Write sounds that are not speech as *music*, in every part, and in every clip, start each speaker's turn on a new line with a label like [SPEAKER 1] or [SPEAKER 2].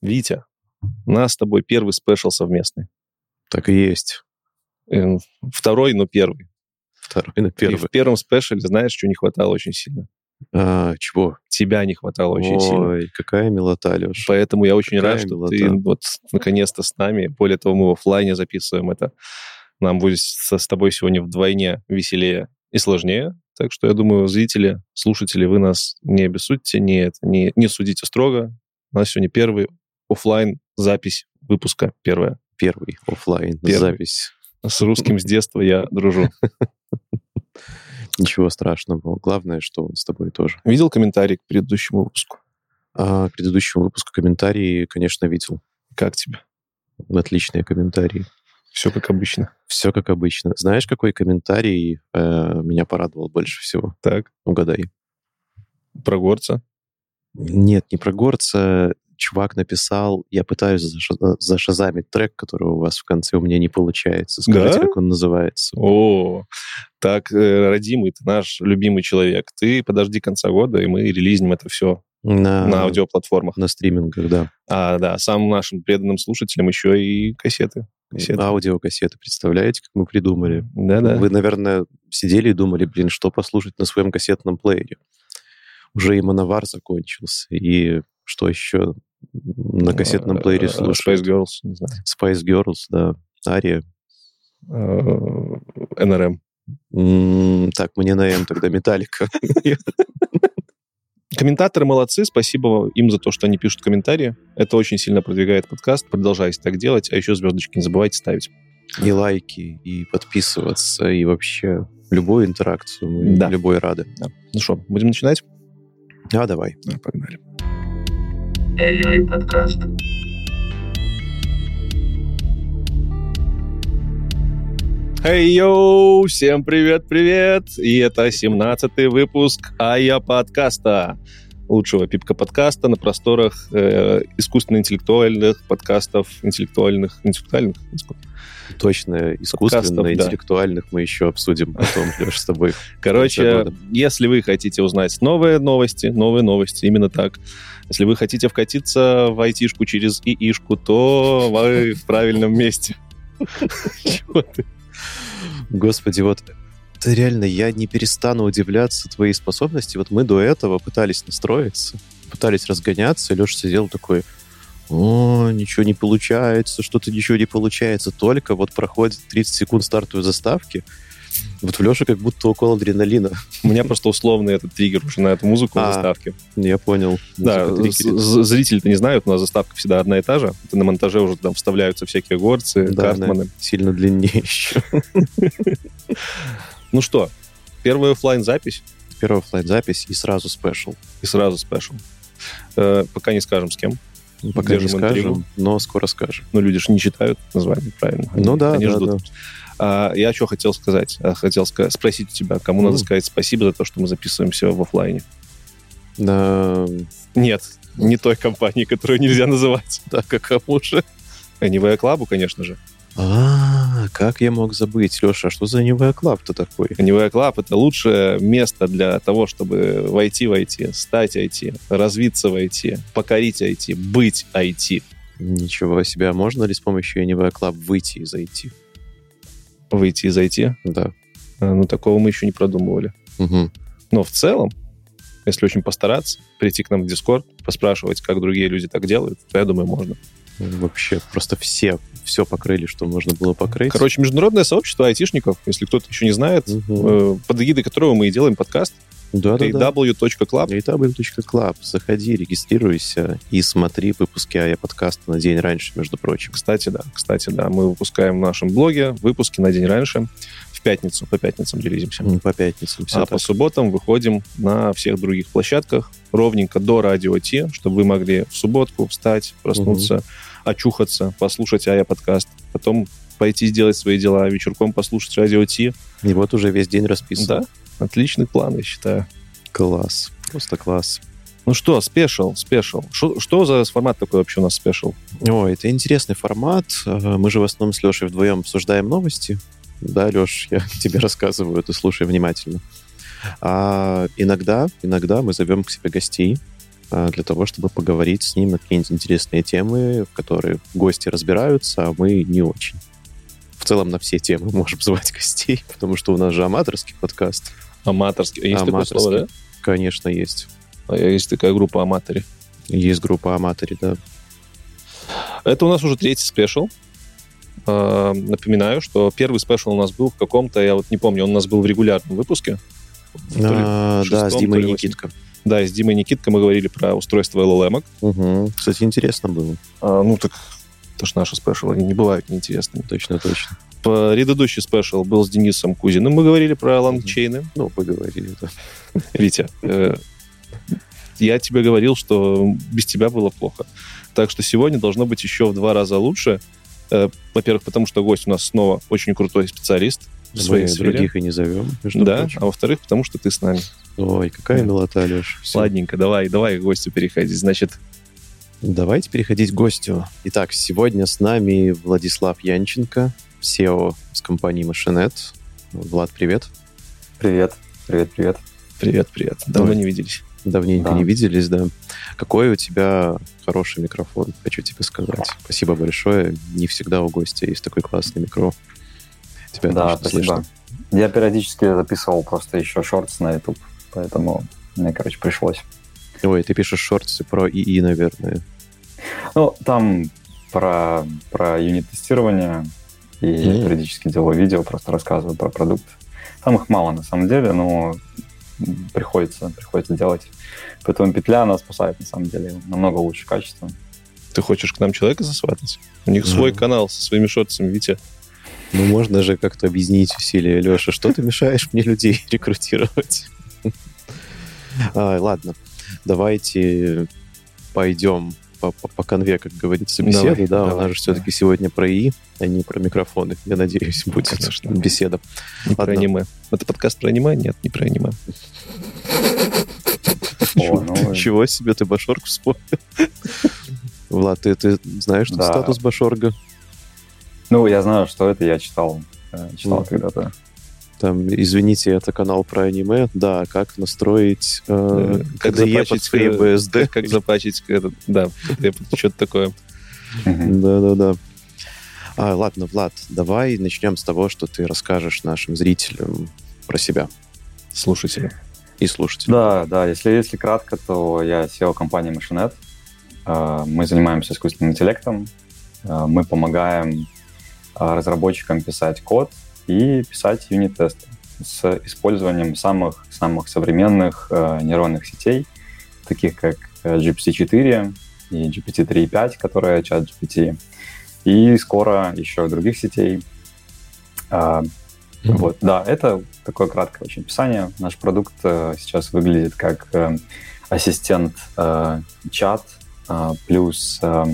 [SPEAKER 1] Витя, у нас с тобой первый спешл совместный.
[SPEAKER 2] Так и есть.
[SPEAKER 1] Э, Второй, но первый.
[SPEAKER 2] Второй на
[SPEAKER 1] И
[SPEAKER 2] первый.
[SPEAKER 1] в первом спешле, знаешь, что не хватало очень сильно?
[SPEAKER 2] А, чего?
[SPEAKER 1] Тебя не хватало очень сильно.
[SPEAKER 2] Ой, какая милота, Леш.
[SPEAKER 1] Поэтому я очень
[SPEAKER 2] Какая
[SPEAKER 1] рад, что
[SPEAKER 2] милота.
[SPEAKER 1] ты вот наконец-то с нами. Более того, мы в оффлайне записываем это. Нам будет со- с тобой сегодня вдвойне веселее и сложнее. Так что я думаю, зрители, слушатели, вы нас не обессудьте, не, не, не судите строго. У нас сегодня первый оффлайн запись выпуска первая.
[SPEAKER 2] Первый
[SPEAKER 1] Первый.
[SPEAKER 2] запись.
[SPEAKER 1] С русским с детства я дружу.
[SPEAKER 2] Ничего страшного. Главное, что он с тобой тоже.
[SPEAKER 1] Видел комментарий к предыдущему выпуску?
[SPEAKER 2] А к предыдущему выпуску комментарии, конечно, видел.
[SPEAKER 1] Как тебе?
[SPEAKER 2] Отличные комментарии.
[SPEAKER 1] Все как обычно.
[SPEAKER 2] Все как обычно. Знаешь, какой комментарий э, меня порадовал больше всего?
[SPEAKER 1] Так,
[SPEAKER 2] Угадай.
[SPEAKER 1] про горца.
[SPEAKER 2] Нет, не про горца. Чувак написал, я пытаюсь заша- зашазамить трек, который у вас в конце у меня не получается. Скажите,
[SPEAKER 1] Да?
[SPEAKER 2] как он называется.
[SPEAKER 1] О, так, э, родимый, ты наш любимый человек. Ты подожди конца года, и мы релизнем это все
[SPEAKER 2] На,
[SPEAKER 1] на аудиоплатформах.
[SPEAKER 2] на стримингах, да.
[SPEAKER 1] А, да, самым нашим преданным слушателям еще и кассеты. кассеты.
[SPEAKER 2] Аудиокассеты, представляете, как мы придумали?
[SPEAKER 1] Да-да.
[SPEAKER 2] Вы, наверное, сидели и думали, блин, что послушать на своем кассетном плеере. Уже и Мановар закончился, и что еще на кассетном плеере
[SPEAKER 1] Э,
[SPEAKER 2] слушают?
[SPEAKER 1] Space Girls, не знаю.
[SPEAKER 2] Spice Girls, да. Ария.
[SPEAKER 1] Э, НРМ.
[SPEAKER 2] Так, мне на М тогда Металлика. *laughs*
[SPEAKER 1] Комментаторы молодцы, спасибо им за то, что они пишут комментарии. Это очень сильно продвигает подкаст. Продолжайте так делать, а еще звездочки не забывайте ставить.
[SPEAKER 2] И лайки, и подписываться, и вообще любую интеракцию. Мы
[SPEAKER 1] Да.
[SPEAKER 2] любой рады.
[SPEAKER 1] Да. Ну что, будем начинать?
[SPEAKER 2] А, давай.
[SPEAKER 1] Да, погнали.
[SPEAKER 3] AI подкаст.
[SPEAKER 1] Эй, йоу! Всем привет-привет! И это 17-й выпуск АЯ подкаста. Лучшего пипка подкаста на просторах э, искусственно-интеллектуальных подкастов, интеллектуальных, интеллектуальных,
[SPEAKER 2] Точно, искусственно,
[SPEAKER 1] да.
[SPEAKER 2] мы еще обсудим потом, *laughs* Леш, с тобой.
[SPEAKER 1] Короче, если вы хотите узнать новые новости, новые новости, именно так. Если вы хотите вкатиться в айтишку через ИИшку, то вы в правильном месте.
[SPEAKER 2] Господи, вот это реально, я не перестану удивляться твоей способности. Вот мы до этого пытались настроиться, пытались разгоняться, и Леша сидел такой, о, ничего не получается, что-то ничего не получается. Только вот проходит 30 секунд стартовой заставки, вот в Леше как будто укол адреналина.
[SPEAKER 1] У меня просто условный этот триггер уже на эту музыку в
[SPEAKER 2] А,
[SPEAKER 1] заставке.
[SPEAKER 2] Я понял.
[SPEAKER 1] Да, зрители-то не знают, у нас заставка всегда одна и та же. Это на монтаже уже там вставляются всякие горцы,
[SPEAKER 2] Да,
[SPEAKER 1] картманы.
[SPEAKER 2] сильно длиннее еще. *laughs*
[SPEAKER 1] Ну что, первая оффлайн запись
[SPEAKER 2] Первая оффлайн запись и сразу special.
[SPEAKER 1] и сразу special. Э, пока не скажем с кем.
[SPEAKER 2] Ну, Пока не
[SPEAKER 1] Держим интригу.
[SPEAKER 2] скажем, но скоро скажем.
[SPEAKER 1] Ну, люди же не читают название, правильно?
[SPEAKER 2] Ну да,
[SPEAKER 1] Они
[SPEAKER 2] да,
[SPEAKER 1] ждут.
[SPEAKER 2] да.
[SPEAKER 1] А, я что хотел сказать? А, Хотел ска- спросить у тебя, кому
[SPEAKER 2] Ну.
[SPEAKER 1] надо сказать спасибо за то, что мы записываемся в оффлайне?
[SPEAKER 2] Да,
[SPEAKER 1] Нет, не той компании, которую нельзя называть.
[SPEAKER 2] так, а кому же?
[SPEAKER 1] Anyway Club, конечно же.
[SPEAKER 2] А, как я мог забыть, Леша, а что за Anyway Club-то такой?
[SPEAKER 1] Anyway Club — это лучшее место для того, чтобы войти в IT, стать IT, развиться в IT, покорить IT, быть IT.
[SPEAKER 2] Ничего себе, а можно ли с помощью Anyway Club выйти из IT?
[SPEAKER 1] Выйти из IT.
[SPEAKER 2] Да.
[SPEAKER 1] А, Ну, такого мы еще не продумывали.
[SPEAKER 2] Мгм.
[SPEAKER 1] Но в целом, если очень постараться, прийти к нам в Discord, поспрашивать, как другие люди так делают, то я думаю, можно.
[SPEAKER 2] Вообще, просто все, все покрыли, что можно было покрыть.
[SPEAKER 1] Короче, международное сообщество айтишников, если кто-то еще не знает, э, под эгидой которого мы и делаем подкаст,
[SPEAKER 2] Да-да-да.
[SPEAKER 1] w.club.
[SPEAKER 2] www.club. Заходи, регистрируйся и смотри выпуски АЯ подкаста на день раньше, между прочим.
[SPEAKER 1] Кстати, да, кстати, да, мы выпускаем в нашем блоге выпуски на день раньше, в пятницу, по пятницам релизимся.
[SPEAKER 2] М, По пятницам
[SPEAKER 1] а по субботам выходим на всех других площадках ровненько до Радио-Т, чтобы вы могли в субботку встать, проснуться, очухаться, послушать AIA подкаст, потом пойти сделать свои дела, вечерком послушать Радио-Т.
[SPEAKER 2] И вот уже весь день расписан.
[SPEAKER 1] Да, отличный план, я считаю.
[SPEAKER 2] Класс. Просто класс.
[SPEAKER 1] Ну что, special, special. Шо- Что за формат такой вообще у нас special?
[SPEAKER 2] Ой, это интересный формат. Э, Мы же в основном с Лешей вдвоем обсуждаем новости. Да, Леш, *laughs* я тебе рассказываю, ты слушай внимательно. А иногда, иногда мы зовем к себе гостей, для того, чтобы поговорить с ним на какие-нибудь интересные темы, в которые гости разбираются, а мы не очень. В целом на все темы *laughs* можем звать гостей, потому что у нас же аматорский подкаст.
[SPEAKER 1] Аматорский. Есть такое
[SPEAKER 2] Аматорский.
[SPEAKER 1] слово, да?
[SPEAKER 2] Конечно, есть.
[SPEAKER 1] А Есть такая группа аматори.
[SPEAKER 2] Есть группа аматори, да.
[SPEAKER 1] Это у нас уже третий special. А, Напоминаю, что первый special у нас был в каком-то, я вот не помню, он у нас был в регулярном выпуске.
[SPEAKER 2] А,
[SPEAKER 1] в
[SPEAKER 2] да, с
[SPEAKER 1] шестом,
[SPEAKER 2] Димой Никитко.
[SPEAKER 1] Да, с Димой Никиткой мы говорили про устройство LLM.
[SPEAKER 2] Угу. Кстати, интересно было.
[SPEAKER 1] А, ну так, это ж наши special, они не бывают неинтересными.
[SPEAKER 2] Точно, точно.
[SPEAKER 1] Предыдущий special был с Денисом Кузиным. Мы говорили про LangChain ы.
[SPEAKER 2] Ну, поговорили, да. *laughs*
[SPEAKER 1] Витя, э, я тебе говорил, что без тебя было плохо. Так что сегодня должно быть еще в два раза лучше. Э, Во-первых, потому что гость у нас снова очень крутой специалист в своей
[SPEAKER 2] Мы
[SPEAKER 1] сфере.
[SPEAKER 2] других и не зовем, между
[SPEAKER 1] Да,
[SPEAKER 2] прочим.
[SPEAKER 1] а во-вторых, потому что ты с нами.
[SPEAKER 2] Ой, какая
[SPEAKER 1] Да.
[SPEAKER 2] милота, Леш. Всё.
[SPEAKER 1] Ладненько, давай, давай к гостю переходить. Значит,
[SPEAKER 2] Давайте переходить к гостю. Итак, сегодня с нами Владислав Янченко, SEO с компании Machinet. Влад, привет.
[SPEAKER 4] Привет, привет, привет.
[SPEAKER 1] привет, привет. Давно
[SPEAKER 2] Ой.
[SPEAKER 1] не виделись.
[SPEAKER 2] Давненько
[SPEAKER 4] Да.
[SPEAKER 2] не виделись, да. Какой у тебя хороший микрофон, хочу тебе сказать. Спасибо большое. Не всегда у гостя есть такой классный микро. Тебя
[SPEAKER 4] да, спасибо.
[SPEAKER 2] слышно.
[SPEAKER 4] Я периодически записывал просто еще шортс на YouTube, поэтому мне, короче, пришлось.
[SPEAKER 2] Ой, ты пишешь шорты про ИИ, наверное.
[SPEAKER 4] Ну, там про, про юнит-тестирование и
[SPEAKER 2] Мгм.
[SPEAKER 4] периодически делаю видео, просто рассказываю про продукт. Там их мало на самом деле, но приходится, приходится делать. Поэтому петля нас спасает на самом деле намного лучше качества.
[SPEAKER 1] Ты хочешь к нам человека засватать? У них свой
[SPEAKER 2] Мгм.
[SPEAKER 1] канал со своими шортсами, Витя.
[SPEAKER 2] Ну, можно же как-то объединить усилия, Леша. Что ты мешаешь мне людей *laughs* рекрутировать? А, ладно, давайте пойдем по, по, по конве, как говорится, беседу.
[SPEAKER 1] Давай,
[SPEAKER 2] да, у нас же все-таки сегодня про ИИ, а не про микрофоны. Я надеюсь, будет
[SPEAKER 1] Конечно.
[SPEAKER 2] беседа.
[SPEAKER 1] Не про аниме. Это подкаст про аниме? Нет, не про аниме.
[SPEAKER 4] Ну, *laughs*
[SPEAKER 2] Чего себе ты Башорг вспомнил? *laughs* Влад, ты, ты знаешь
[SPEAKER 4] Да.
[SPEAKER 2] статус Башорга?
[SPEAKER 4] Ну, я знаю, что это, я читал, э, читал
[SPEAKER 2] Ну.
[SPEAKER 4] когда-то.
[SPEAKER 2] Там, извините, это канал про аниме. Да, как настроить э,
[SPEAKER 1] Э, как запачить,
[SPEAKER 2] FreeBSD. *laughs*
[SPEAKER 1] Как, запачить этот, да, что-то такое.
[SPEAKER 2] Да-да-да. А, ладно, Влад, давай начнем с того, что ты расскажешь нашим зрителям про себя
[SPEAKER 1] Слушатели.
[SPEAKER 2] и слушателям.
[SPEAKER 4] Да, да, если, если кратко, то я SEO компании Machinet. Э, Мы занимаемся искусственным интеллектом. Э, Мы помогаем разработчикам писать код и писать юнит-тесты с использованием самых, самых современных э, нейронных сетей, таких как э, GPT-4 и GPT-3.5, которая чат GPT, и скоро еще других сетей. Э,
[SPEAKER 2] Мгм.
[SPEAKER 4] вот, да, это такое краткое очень описание. Наш продукт э, сейчас выглядит как э, ассистент э, чат э, плюс э,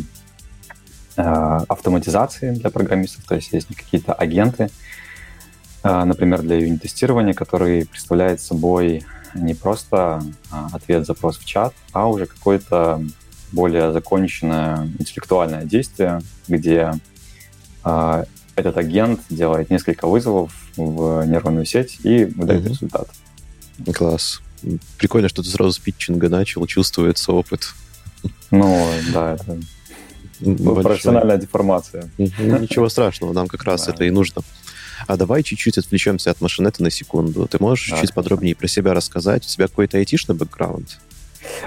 [SPEAKER 4] автоматизации для программистов, то есть есть какие-то агенты, э, например, для юнит-тестирования, которые представляют собой не просто э, ответ-запрос в чат, а уже какое-то более законченное интеллектуальное действие, где э, этот агент делает несколько вызовов в нейронную сеть и выдает
[SPEAKER 2] Мгм.
[SPEAKER 4] результат.
[SPEAKER 2] Класс. Прикольно, что ты сразу с питчинга начал, чувствуется опыт.
[SPEAKER 4] Ну, да, это
[SPEAKER 2] большой.
[SPEAKER 4] профессиональная деформация.
[SPEAKER 2] Мгм. Ничего страшного, нам как раз
[SPEAKER 4] Да.
[SPEAKER 2] это и нужно. А давай чуть-чуть отвлечемся от машинета на секунду. Ты можешь
[SPEAKER 4] Да,
[SPEAKER 2] чуть
[SPEAKER 4] конечно.
[SPEAKER 2] подробнее про себя рассказать? У тебя какой-то айтишный бэкграунд?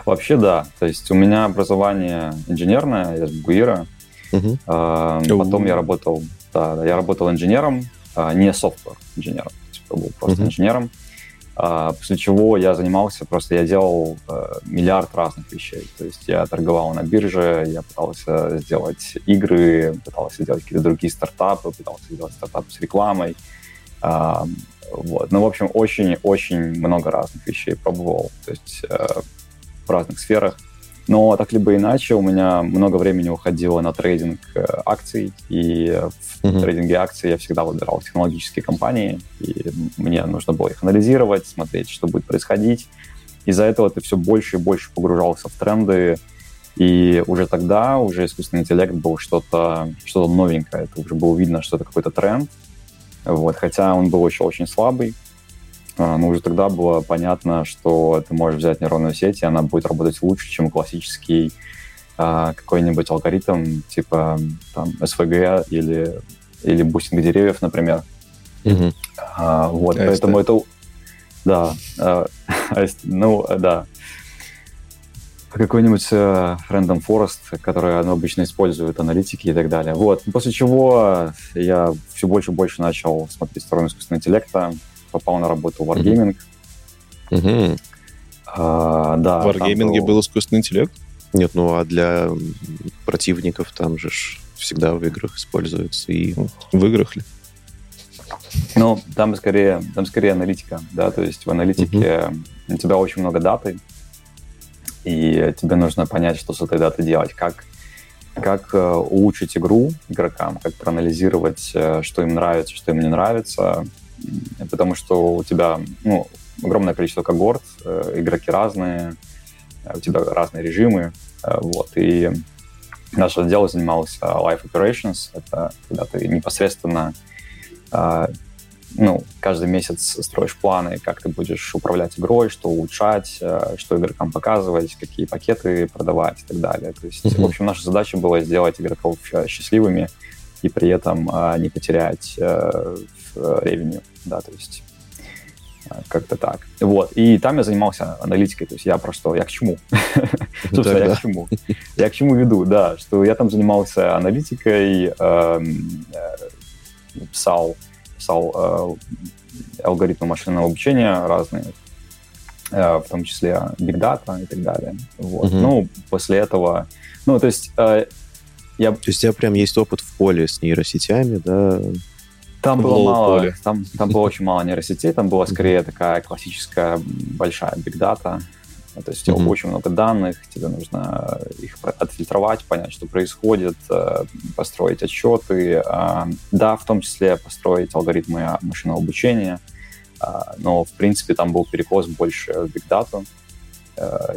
[SPEAKER 4] Вообще, да. То есть у меня образование инженерное, я с Буира.
[SPEAKER 2] Мгм.
[SPEAKER 4] А. Потом я работал, да, да, я работал инженером, а, не софтвер инженером, я был просто
[SPEAKER 2] Мгм.
[SPEAKER 4] инженером. А, После чего я занимался, просто я делал э, миллиард разных вещей. То есть я торговал на бирже, я пытался сделать игры, пытался сделать какие-то другие стартапы, пытался сделать стартап с рекламой. А, Вот. Ну, в общем, очень-очень много разных вещей пробовал. То есть э, в разных сферах. Но так либо иначе, у меня много времени уходило на трейдинг э, акций, и в
[SPEAKER 2] Мгм.
[SPEAKER 4] трейдинге акций я всегда выбирал технологические компании, и мне нужно было их анализировать, смотреть, что будет происходить. Из-за этого ты все больше и больше погружался в тренды, и уже тогда уже искусственный интеллект был что-то что новенькое, это уже было видно, что это какой-то тренд, вот, хотя он был еще очень слабый, а, ну, уже тогда было понятно, что ты можешь взять нейронную сеть, и она будет работать лучше, чем классический а, какой-нибудь алгоритм типа там SVM или, или бустинг деревьев, например.
[SPEAKER 2] Мгм.
[SPEAKER 4] А, вот,
[SPEAKER 1] AST.
[SPEAKER 4] поэтому это... Да, а, AST, ну, да. Какой-нибудь э, Random Forest, который обычно используют, аналитики и так далее. Вот. После чего я все больше и больше начал смотреть в сторону искусственного интеллекта, попал на работу в Wargaming.
[SPEAKER 2] Мгм.
[SPEAKER 4] А, да,
[SPEAKER 1] В Wargaming был искусственный интеллект.
[SPEAKER 2] Нет, ну а для противников там же ж всегда в играх используется. И
[SPEAKER 1] В играх ли?
[SPEAKER 4] Ну, там скорее, там скорее аналитика, да, то есть в аналитике у тебя очень много даты, и тебе нужно понять, что с этой датой делать, как, как э, улучшить игру игрокам, как проанализировать, э, что им нравится, что им не нравится, потому что у тебя ну, огромное количество когорт, э, игроки разные, э, у тебя разные режимы, э, вот, и наш отдел занимался Life Operations, это когда ты непосредственно ну, каждый месяц строишь планы, как ты будешь управлять игрой, что улучшать, что игрокам показывать, какие пакеты продавать и так далее. То есть,
[SPEAKER 2] Мгм.
[SPEAKER 4] в общем, наша задача была сделать игроков счастливыми и при этом а, не потерять э, в ревеню, да, то есть э, как-то так. Вот. И там я занимался аналитикой, то есть я просто, я к чему? *laughs* Собственно, я к чему? Я к чему веду, да, что я там занимался аналитикой, эм, э, писал, писал э, алгоритмы машинного обучения разные, э, в том числе Big Data и так далее. Вот. Ну, после этого, ну, то есть э, я
[SPEAKER 2] То есть у тебя прям есть опыт в поле с нейросетями, да?
[SPEAKER 4] Там было мало, там, там было очень мало нейросетей, там была скорее такая классическая большая big data. То есть у тебя очень много данных, тебе нужно их отфильтровать, понять, что происходит, э, построить отчеты, э, да, в том числе построить алгоритмы машинного обучения, э, но, в принципе, там был перекос больше в data, э,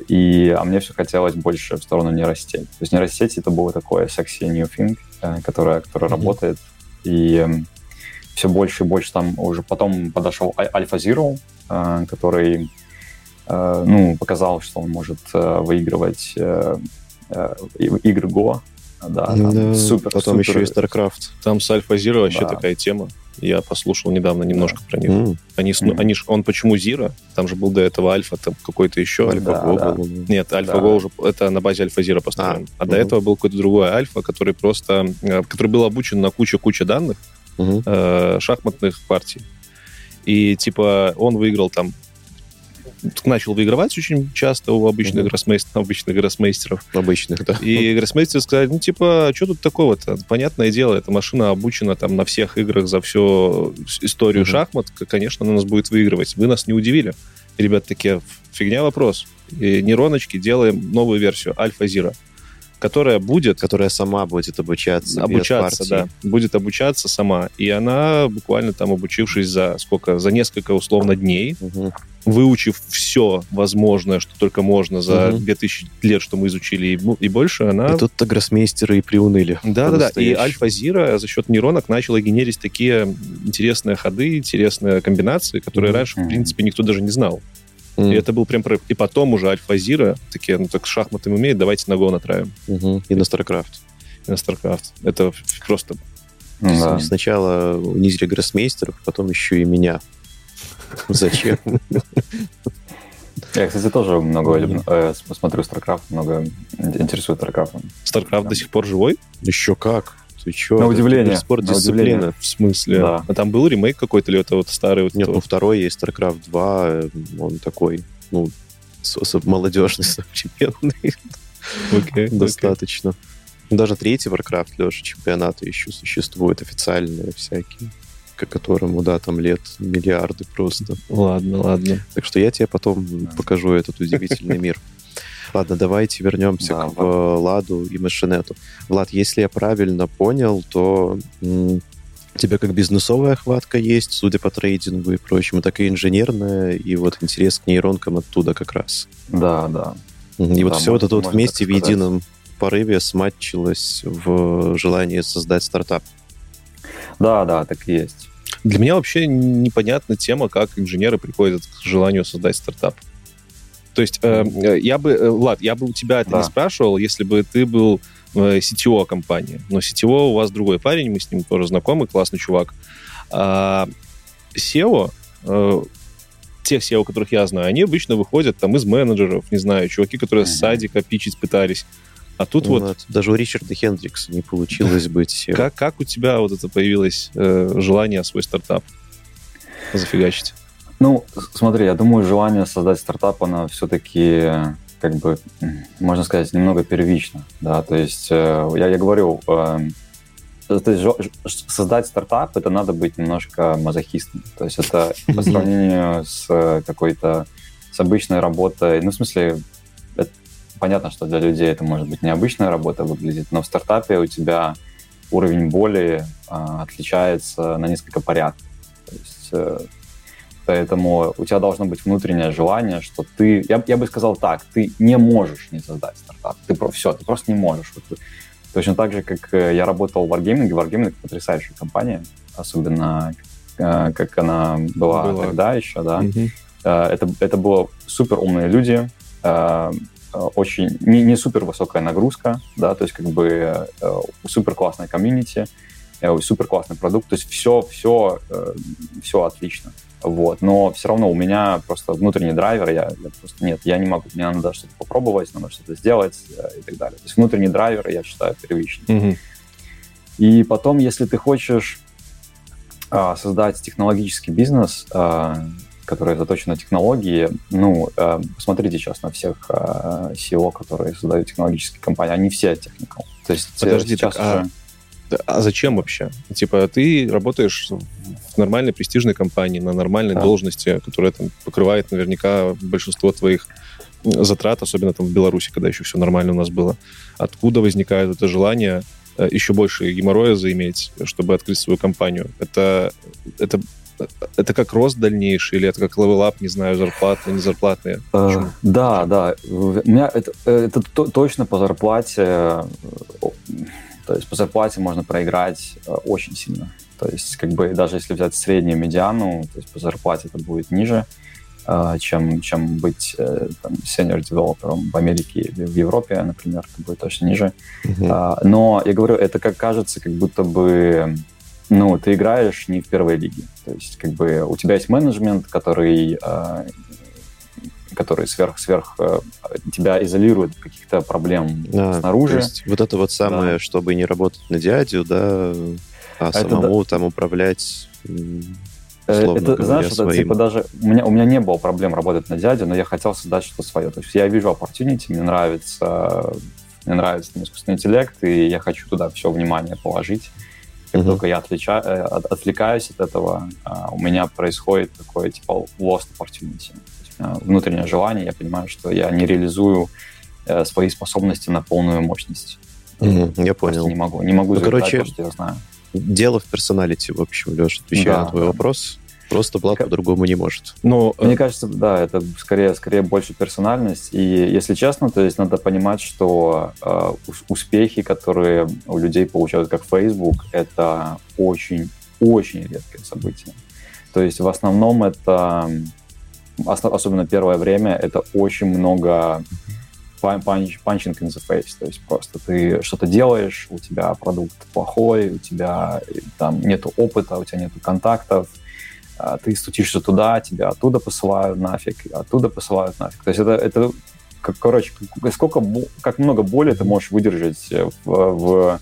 [SPEAKER 4] и, а мне все хотелось больше в сторону нейросетей. То есть нейросети это было такое sexy new thing, э, которое, которое
[SPEAKER 2] Мгм.
[SPEAKER 4] работает, и все больше и больше там уже потом подошел Аль- Альфа Zero, э, который э, ну, показал, что он может э, выигрывать э, э, игры Go. Да, там
[SPEAKER 2] Да,
[SPEAKER 4] супер,
[SPEAKER 2] Потом
[SPEAKER 4] супер-
[SPEAKER 2] еще и StarCraft.
[SPEAKER 1] Там с Альфа Зира вообще
[SPEAKER 4] Да.
[SPEAKER 1] такая тема. Я послушал недавно немножко про них.
[SPEAKER 2] М,
[SPEAKER 1] Они,
[SPEAKER 4] Мгм.
[SPEAKER 1] они ж- он почему Зира? Там же был до этого Альфа, там какой-то еще.
[SPEAKER 2] Альфа
[SPEAKER 4] да,
[SPEAKER 2] Go
[SPEAKER 4] да.
[SPEAKER 2] был.
[SPEAKER 1] Нет,
[SPEAKER 4] Да.
[SPEAKER 1] Альфа-Го уже это на базе Альфа Зира построен. А, до
[SPEAKER 2] мгм.
[SPEAKER 1] этого был какой-то другой Альфа, который просто, э, который был обучен на кучу-кучу данных,
[SPEAKER 2] Мгм.
[SPEAKER 1] э, шахматных партий. И типа он выиграл там начал выигрывать очень часто у обычных,
[SPEAKER 2] Мгм.
[SPEAKER 1] гроссмейстеров, обычных гроссмейстеров.
[SPEAKER 2] Обычных, да.
[SPEAKER 1] И гроссмейстеры сказали, ну, типа, что тут такого-то? Понятное дело, эта машина обучена там на всех играх за всю историю
[SPEAKER 2] Мгм.
[SPEAKER 1] шахмат, конечно, она нас будет выигрывать. Вы нас не удивили. Ребята такие, фигня вопрос. И нейроночки делаем новую версию, Альфа Зира, которая будет
[SPEAKER 2] Которая сама будет обучаться.
[SPEAKER 1] обучаться, да, будет обучаться сама. И она буквально там обучившись за сколько, за несколько условно дней,
[SPEAKER 2] Мгм.
[SPEAKER 1] Выучив все возможное, что только можно за
[SPEAKER 2] Мгм.
[SPEAKER 1] 2000 лет, что мы изучили и, бу- и больше, она
[SPEAKER 2] И тут-то гроссмейстеры и приуныли.
[SPEAKER 1] да, да, да. И
[SPEAKER 2] По-настоящему.
[SPEAKER 1] Альфа Зира за счет нейронок начала генерить такие интересные ходы, интересные комбинации, которые раньше, в принципе, никто даже не знал.
[SPEAKER 2] М,
[SPEAKER 1] И это был прям... про- И потом уже Альфа Зира такие, ну так шахматы умеет, давайте на Го натравим.
[SPEAKER 2] мгм. И на StarCraft.
[SPEAKER 1] И на StarCraft. Это просто...
[SPEAKER 4] Да.
[SPEAKER 2] Сначала унизили гроссмейстеров, потом еще и меня. Зачем?
[SPEAKER 4] Я, кстати, тоже много люблю, э, с- смотрю StarCraft, много интересует StarCraft.
[SPEAKER 1] StarCraft до сих пор живой?
[SPEAKER 2] Еще как? Ты че?
[SPEAKER 4] На удивление,
[SPEAKER 2] Спорт
[SPEAKER 4] на
[SPEAKER 2] дисциплина.
[SPEAKER 4] удивление.
[SPEAKER 1] В смысле?
[SPEAKER 4] Да.
[SPEAKER 1] А там был ремейк какой-то или это вот старый? Вот
[SPEAKER 2] Нет, ну второй есть StarCraft 2, э, он такой, ну, молодежный, *laughs* современный,
[SPEAKER 1] окей.
[SPEAKER 2] достаточно. Даже третий Warcraft, Леша, чемпионаты еще существуют официальные всякие, к которому, да, там лет миллиарды просто.
[SPEAKER 1] Ладно, ладно.
[SPEAKER 2] Так что я тебе потом покажу этот удивительный мир. *laughs* Ладно, давайте вернемся
[SPEAKER 4] Да,
[SPEAKER 2] к э, Ладу и Машинету. Влад, если я правильно понял, то у тебя как бизнесовая хватка есть, судя по трейдингу и прочему, так и инженерная, и вот интерес к нейронкам оттуда как раз.
[SPEAKER 4] Да, да.
[SPEAKER 2] И вот
[SPEAKER 4] Да,
[SPEAKER 2] все вот это вот вместе в едином порыве сматчилось в желании создать стартап.
[SPEAKER 4] Да, да, так и есть.
[SPEAKER 1] Для меня вообще непонятна тема, как инженеры приходят к желанию создать стартап. То есть э, я бы, э, Влад, я бы у тебя это
[SPEAKER 4] Да.
[SPEAKER 1] не спрашивал, если бы ты был э, CTO компании. Но CTO у вас другой парень, мы с ним тоже знакомы, классный чувак. А SEO, э, тех SEO, которых я знаю, они обычно выходят там из менеджеров, не знаю, чуваки, которые с
[SPEAKER 4] Мгм.
[SPEAKER 1] садика пичить пытались. А тут
[SPEAKER 2] Ну,
[SPEAKER 1] вот
[SPEAKER 2] вот Даже у Ричарда Хендрикса не получилось *laughs* быть
[SPEAKER 1] как, как у тебя вот это появилось э, желание свой стартап зафигачить?
[SPEAKER 4] Ну, смотри, я думаю, желание создать стартап, оно все-таки, как бы, можно сказать, немного первично, да, то есть э, я, я говорю, эм, то есть создать стартап, это надо быть немножко мазохистом, то есть это по *laughs* сравнению с э, какой-то, с обычной работой, ну, в смысле, понятно, что для людей это может быть необычная работа выглядит, но в стартапе у тебя уровень боли а, отличается на несколько порядков. То есть, э, поэтому у тебя должно быть внутреннее желание, что ты, я, я бы сказал так, ты не можешь не создать стартап. Ты про, все, ты просто не можешь. Вот, точно так же, как э, я работал в Wargaming, Wargaming потрясающая компания, особенно э, как она была,
[SPEAKER 1] Была.
[SPEAKER 4] тогда еще, да.
[SPEAKER 1] Мгм.
[SPEAKER 4] Э, Это, это было супер умные люди, э, э, очень не, не супер высокая нагрузка, да, то есть как бы э, супер классная комьюнити, э, супер классный продукт, то есть все, все, все отлично. Вот, но все равно у меня просто внутренний драйвер, я, я просто нет, я не могу, мне надо что-то попробовать, надо что-то сделать э, и так далее. То есть внутренний драйвер, я считаю, первичный.
[SPEAKER 1] Мгм.
[SPEAKER 4] И потом, если ты хочешь а, создать технологический бизнес, а, который заточен на технологии, ну, а, посмотрите сейчас на всех а, SEO, которые создают технологические компании, они все техникал. То есть э,
[SPEAKER 1] Подожди,
[SPEAKER 4] сейчас
[SPEAKER 1] так, а
[SPEAKER 4] уже...
[SPEAKER 1] Да, А зачем вообще? Типа, ты работаешь в нормальной престижной компании, на нормальной
[SPEAKER 4] Да.
[SPEAKER 1] должности, которая там покрывает наверняка большинство твоих затрат, особенно там в Беларуси, когда еще все нормально у нас было. Откуда возникает это желание э, еще больше геморроя заиметь, чтобы открыть свою компанию? Это, это, это как рост дальнейший, или это как level up, не знаю, зарплаты, не зарплатные?
[SPEAKER 4] Э,
[SPEAKER 1] Почему?
[SPEAKER 4] Да, да. У меня это, э, это то- точно по зарплате. э, То есть по зарплате можно проиграть э, очень сильно. То есть как бы даже если взять среднюю медиану, то есть по зарплате это будет ниже, э, чем, чем быть э, там, senior-девелопером в Америке или в Европе, например, это будет точно ниже. А, Но я говорю, это как кажется, как будто бы ну, ты играешь не в первой лиге. То есть, как бы у тебя есть менеджмент, который, а, который сверх, сверх а, тебя изолирует от каких-то проблем
[SPEAKER 2] А,
[SPEAKER 4] снаружи.
[SPEAKER 2] то есть вот это вот самое, чтобы не работать на дядю, да, а
[SPEAKER 4] Это
[SPEAKER 2] самому там управлять,
[SPEAKER 4] Э,
[SPEAKER 2] условно
[SPEAKER 4] это,
[SPEAKER 2] говоря,
[SPEAKER 4] знаешь, это типа даже... У меня, у меня не было проблем работать на дядю, но я хотел создать что-то свое. То есть я вижу opportunity, мне нравится, мне нравится там, искусственный интеллект, и я хочу туда все внимание положить. Как
[SPEAKER 2] Мгм.
[SPEAKER 4] только я отлича- э, от- отвлекаюсь от этого, а, у меня происходит такое типа lost opportunity. Внутреннее желание, я понимаю, что я не реализую э, свои способности на полную мощность.
[SPEAKER 2] Мгм, я
[SPEAKER 4] Просто
[SPEAKER 2] понял.
[SPEAKER 4] не могу, не могу
[SPEAKER 2] Ну, короче,
[SPEAKER 4] то, что я знаю.
[SPEAKER 2] Дело в персоналити, в общем, Леша, отвечая
[SPEAKER 4] Да,
[SPEAKER 2] на твой
[SPEAKER 4] да.
[SPEAKER 2] вопрос. Просто Влад
[SPEAKER 4] Как-
[SPEAKER 2] по-другому не может.
[SPEAKER 1] Э,
[SPEAKER 4] Мне кажется, да, это скорее, скорее больше персональность. И если честно, то есть надо понимать, что э, ус- успехи, которые у людей получают как Facebook, это очень-очень редкое событие. То есть в основном это, особенно первое время, это очень много панч- punching in the face. То есть просто ты что-то делаешь, у тебя продукт плохой, у тебя э, там нету опыта, у тебя нету контактов, ты стучишься туда, тебя оттуда посылают нафиг, оттуда посылают нафиг. То есть это, это как, короче, сколько, как много боли ты можешь выдержать э, в, в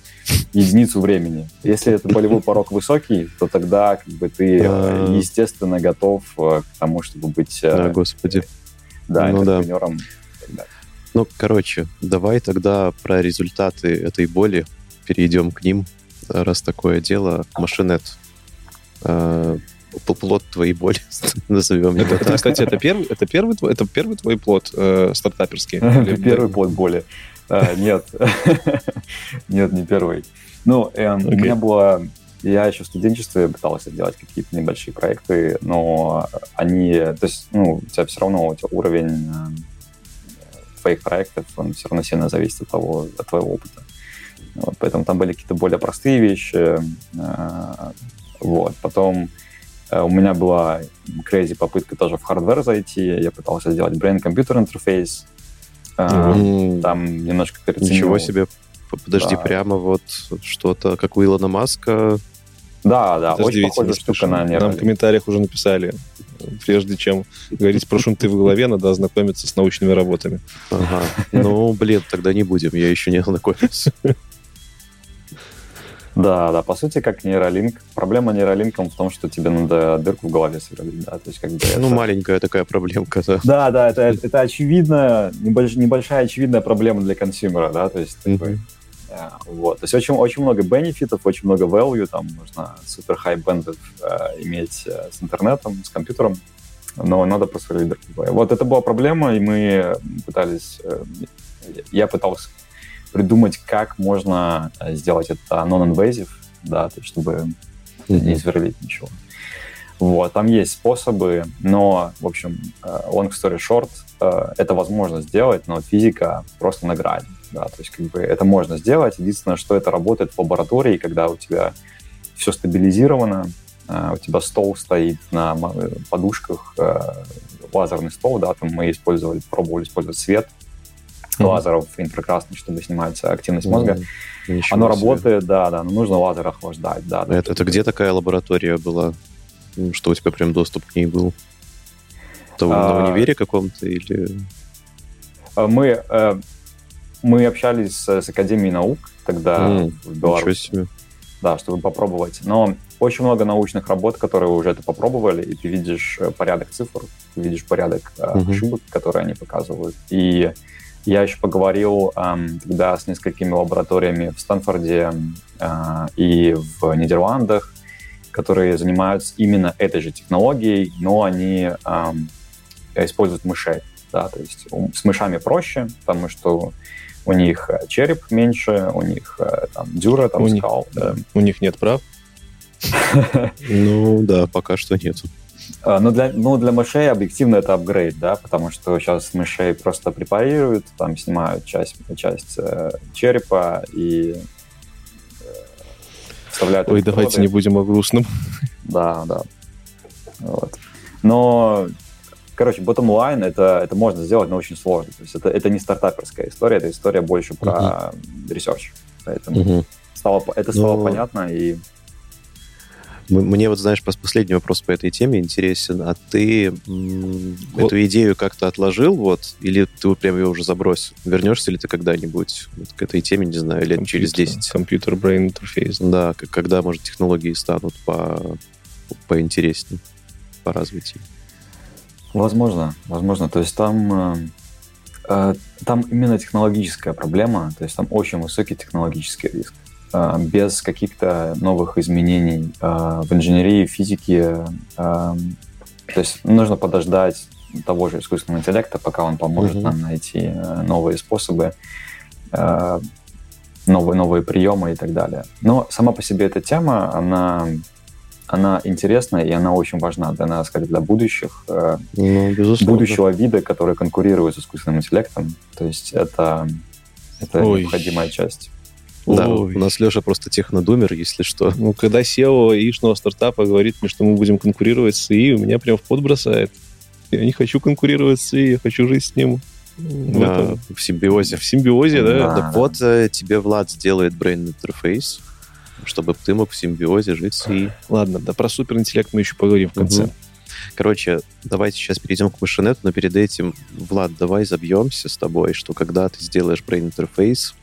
[SPEAKER 4] единицу времени. Если это болевой порог высокий, то тогда как бы ты, э,
[SPEAKER 2] А.
[SPEAKER 4] естественно, готов э, к тому, чтобы быть э,
[SPEAKER 2] Да, господи.
[SPEAKER 4] да,
[SPEAKER 2] ну да.
[SPEAKER 4] интерпренером. далее.
[SPEAKER 2] Ну, короче, давай тогда про результаты этой боли перейдем к ним, раз такое дело. Машинет. Э, плод твоей боли, *laughs* назовем его
[SPEAKER 1] это,
[SPEAKER 2] так.
[SPEAKER 1] кстати, это первый, это первый, твой, это первый твой плод э, стартаперский? Или-
[SPEAKER 4] Первый плод боли. А, Нет, *laughs* нет, не первый. Ну, эм, у меня было... Я еще в студенчестве пытался делать какие-то небольшие проекты, но они... То есть, ну, у тебя все равно у тебя уровень эм, твоих проектов, он все равно сильно зависит от того, от твоего опыта. Вот, поэтому там были какие-то более простые вещи. э, Вот. Потом Э, у меня была crazy попытка тоже в hardware зайти. Я пытался сделать brain-computer интерфейс.
[SPEAKER 2] Мгм.
[SPEAKER 4] Там немножко переоценил.
[SPEAKER 2] Ничего себе. Подожди,
[SPEAKER 4] Да.
[SPEAKER 2] прямо вот что-то, как у Илона Маска.
[SPEAKER 4] Да, да,
[SPEAKER 1] Подожди,
[SPEAKER 4] очень похожая штука на
[SPEAKER 1] Нам в комментариях уже написали, прежде чем говорить про шунты в голове, надо ознакомиться с научными работами.
[SPEAKER 2] Ага. Ну, блин, тогда не будем, я еще не ознакомился. *laughs*
[SPEAKER 4] Да, да, по сути, как нейролинк. Проблема нейролинком в том, что тебе надо дырку в голове сверлить, да, то есть как бы
[SPEAKER 2] Ну,
[SPEAKER 4] это-
[SPEAKER 2] маленькая такая проблемка, да.
[SPEAKER 4] Да, да, это, это очевидно, небольш- небольшая очевидная проблема для консюмера, да, то есть такой, э, вот, то есть очень, очень много бенефитов, очень много value, там можно супер хай бендов иметь э, с интернетом, с компьютером, но надо просверлить дырку в голове. Вот это была проблема, и мы пытались, э, я пытался придумать, как можно э, сделать это non-invasive, да, то есть чтобы не сверлить ничего. Вот, там есть способы, но, в общем, э, long story short, э, это возможно сделать, но физика просто на грани. Да, то есть, как бы, это можно сделать. Единственное, что это работает в лаборатории, когда у тебя все стабилизировано, у тебя стол стоит на подушках, лазерный стол, да, там мы использовали, пробовали использовать свет
[SPEAKER 1] Мгм.
[SPEAKER 4] лазеров инфракрасных, чтобы снимать активность мозга.
[SPEAKER 2] Ничего
[SPEAKER 4] Оно
[SPEAKER 2] себе.
[SPEAKER 4] работает, да, да, но нужно лазер охлаждать, да. да.
[SPEAKER 2] Это, это где такая лаборатория была? М, Что у тебя прям доступ к ней был? Это в- на
[SPEAKER 4] А,
[SPEAKER 2] универе каком-то или...
[SPEAKER 4] Э, Мы, э, мы общались с, Академией наук тогда
[SPEAKER 2] М,
[SPEAKER 4] в Беларуси, да, чтобы попробовать. Но очень много научных работ, которые уже это попробовали, и ты видишь э, порядок цифр, ты видишь порядок э,
[SPEAKER 2] Мгм.
[SPEAKER 4] ошибок, которые они показывают. И я еще поговорил эм, тогда с несколькими лабораториями в Стэнфорде э, и в Нидерландах, которые занимаются именно этой же технологией, но они эм, используют мышей. Да, то есть с мышами проще, потому что у них э, череп меньше, у них э, там дюра, там
[SPEAKER 1] У них,
[SPEAKER 4] скал.
[SPEAKER 1] да, у них нет прав. *laughs*
[SPEAKER 2] Ну да, пока что нету.
[SPEAKER 4] А, Но для, ну, для мышей объективно это апгрейд, да, потому что сейчас мышей просто препарируют, там снимают часть, часть э, черепа и э, вставляют...
[SPEAKER 1] Ой, давайте не будем о грустном.
[SPEAKER 4] Да, да. Вот. Но, короче, bottom line это, это можно сделать, но очень сложно. То есть это, это не стартаперская история, это история больше про research. Поэтому
[SPEAKER 2] Мгм.
[SPEAKER 4] стало, это стало
[SPEAKER 2] Ну,
[SPEAKER 4] понятно, и
[SPEAKER 2] Мне вот, знаешь, пос- последний вопрос по этой теме интересен. А ты
[SPEAKER 1] Вот.
[SPEAKER 2] эту идею как-то отложил, вот, или ты прям ее уже забросил? Вернешься ли ты когда-нибудь вот к этой теме, не знаю, лет через
[SPEAKER 1] Компьютер-
[SPEAKER 2] 10?
[SPEAKER 1] Computer-brain интерфейс.
[SPEAKER 2] Да, когда, может, технологии станут по поинтереснее по развитию.
[SPEAKER 4] Возможно, возможно. То есть там, э, э, там именно технологическая проблема, то есть там очень высокий технологический риск. Э, без каких-то новых изменений э, в инженерии, физике, э, то есть нужно подождать того же искусственного интеллекта, пока он поможет
[SPEAKER 2] Мгм.
[SPEAKER 4] нам найти э, новые способы, новые, новые приемы и так далее. Но сама по себе эта тема, она, она интересна и она очень важна для нас, как для будущих э,
[SPEAKER 2] Ну, безусловно.
[SPEAKER 4] будущего вида, который конкурирует с искусственным интеллектом. То есть это, это
[SPEAKER 1] Ой.
[SPEAKER 4] необходимая часть.
[SPEAKER 2] Да,
[SPEAKER 1] Ой.
[SPEAKER 2] у нас Леша просто технодумер, если что.
[SPEAKER 1] Ну, когда SEO яичного стартапа говорит мне, что мы будем конкурировать с ИИ, у меня прям в пот бросает. Я не хочу конкурировать с ИИ, я хочу жить с ним в,
[SPEAKER 2] Да,
[SPEAKER 1] этом-
[SPEAKER 2] в симбиозе.
[SPEAKER 1] в симбиозе, да?
[SPEAKER 4] Да.
[SPEAKER 2] Так вот, э, тебе Влад сделает brain интерфейс, чтобы ты мог в симбиозе жить с ИИ.
[SPEAKER 1] Ладно, да про суперинтеллект мы еще поговорим в конце.
[SPEAKER 2] Мгм. Короче, давайте сейчас перейдем к машинету, но перед этим, Влад, давай забьемся с тобой, что когда ты сделаешь brain интерфейс,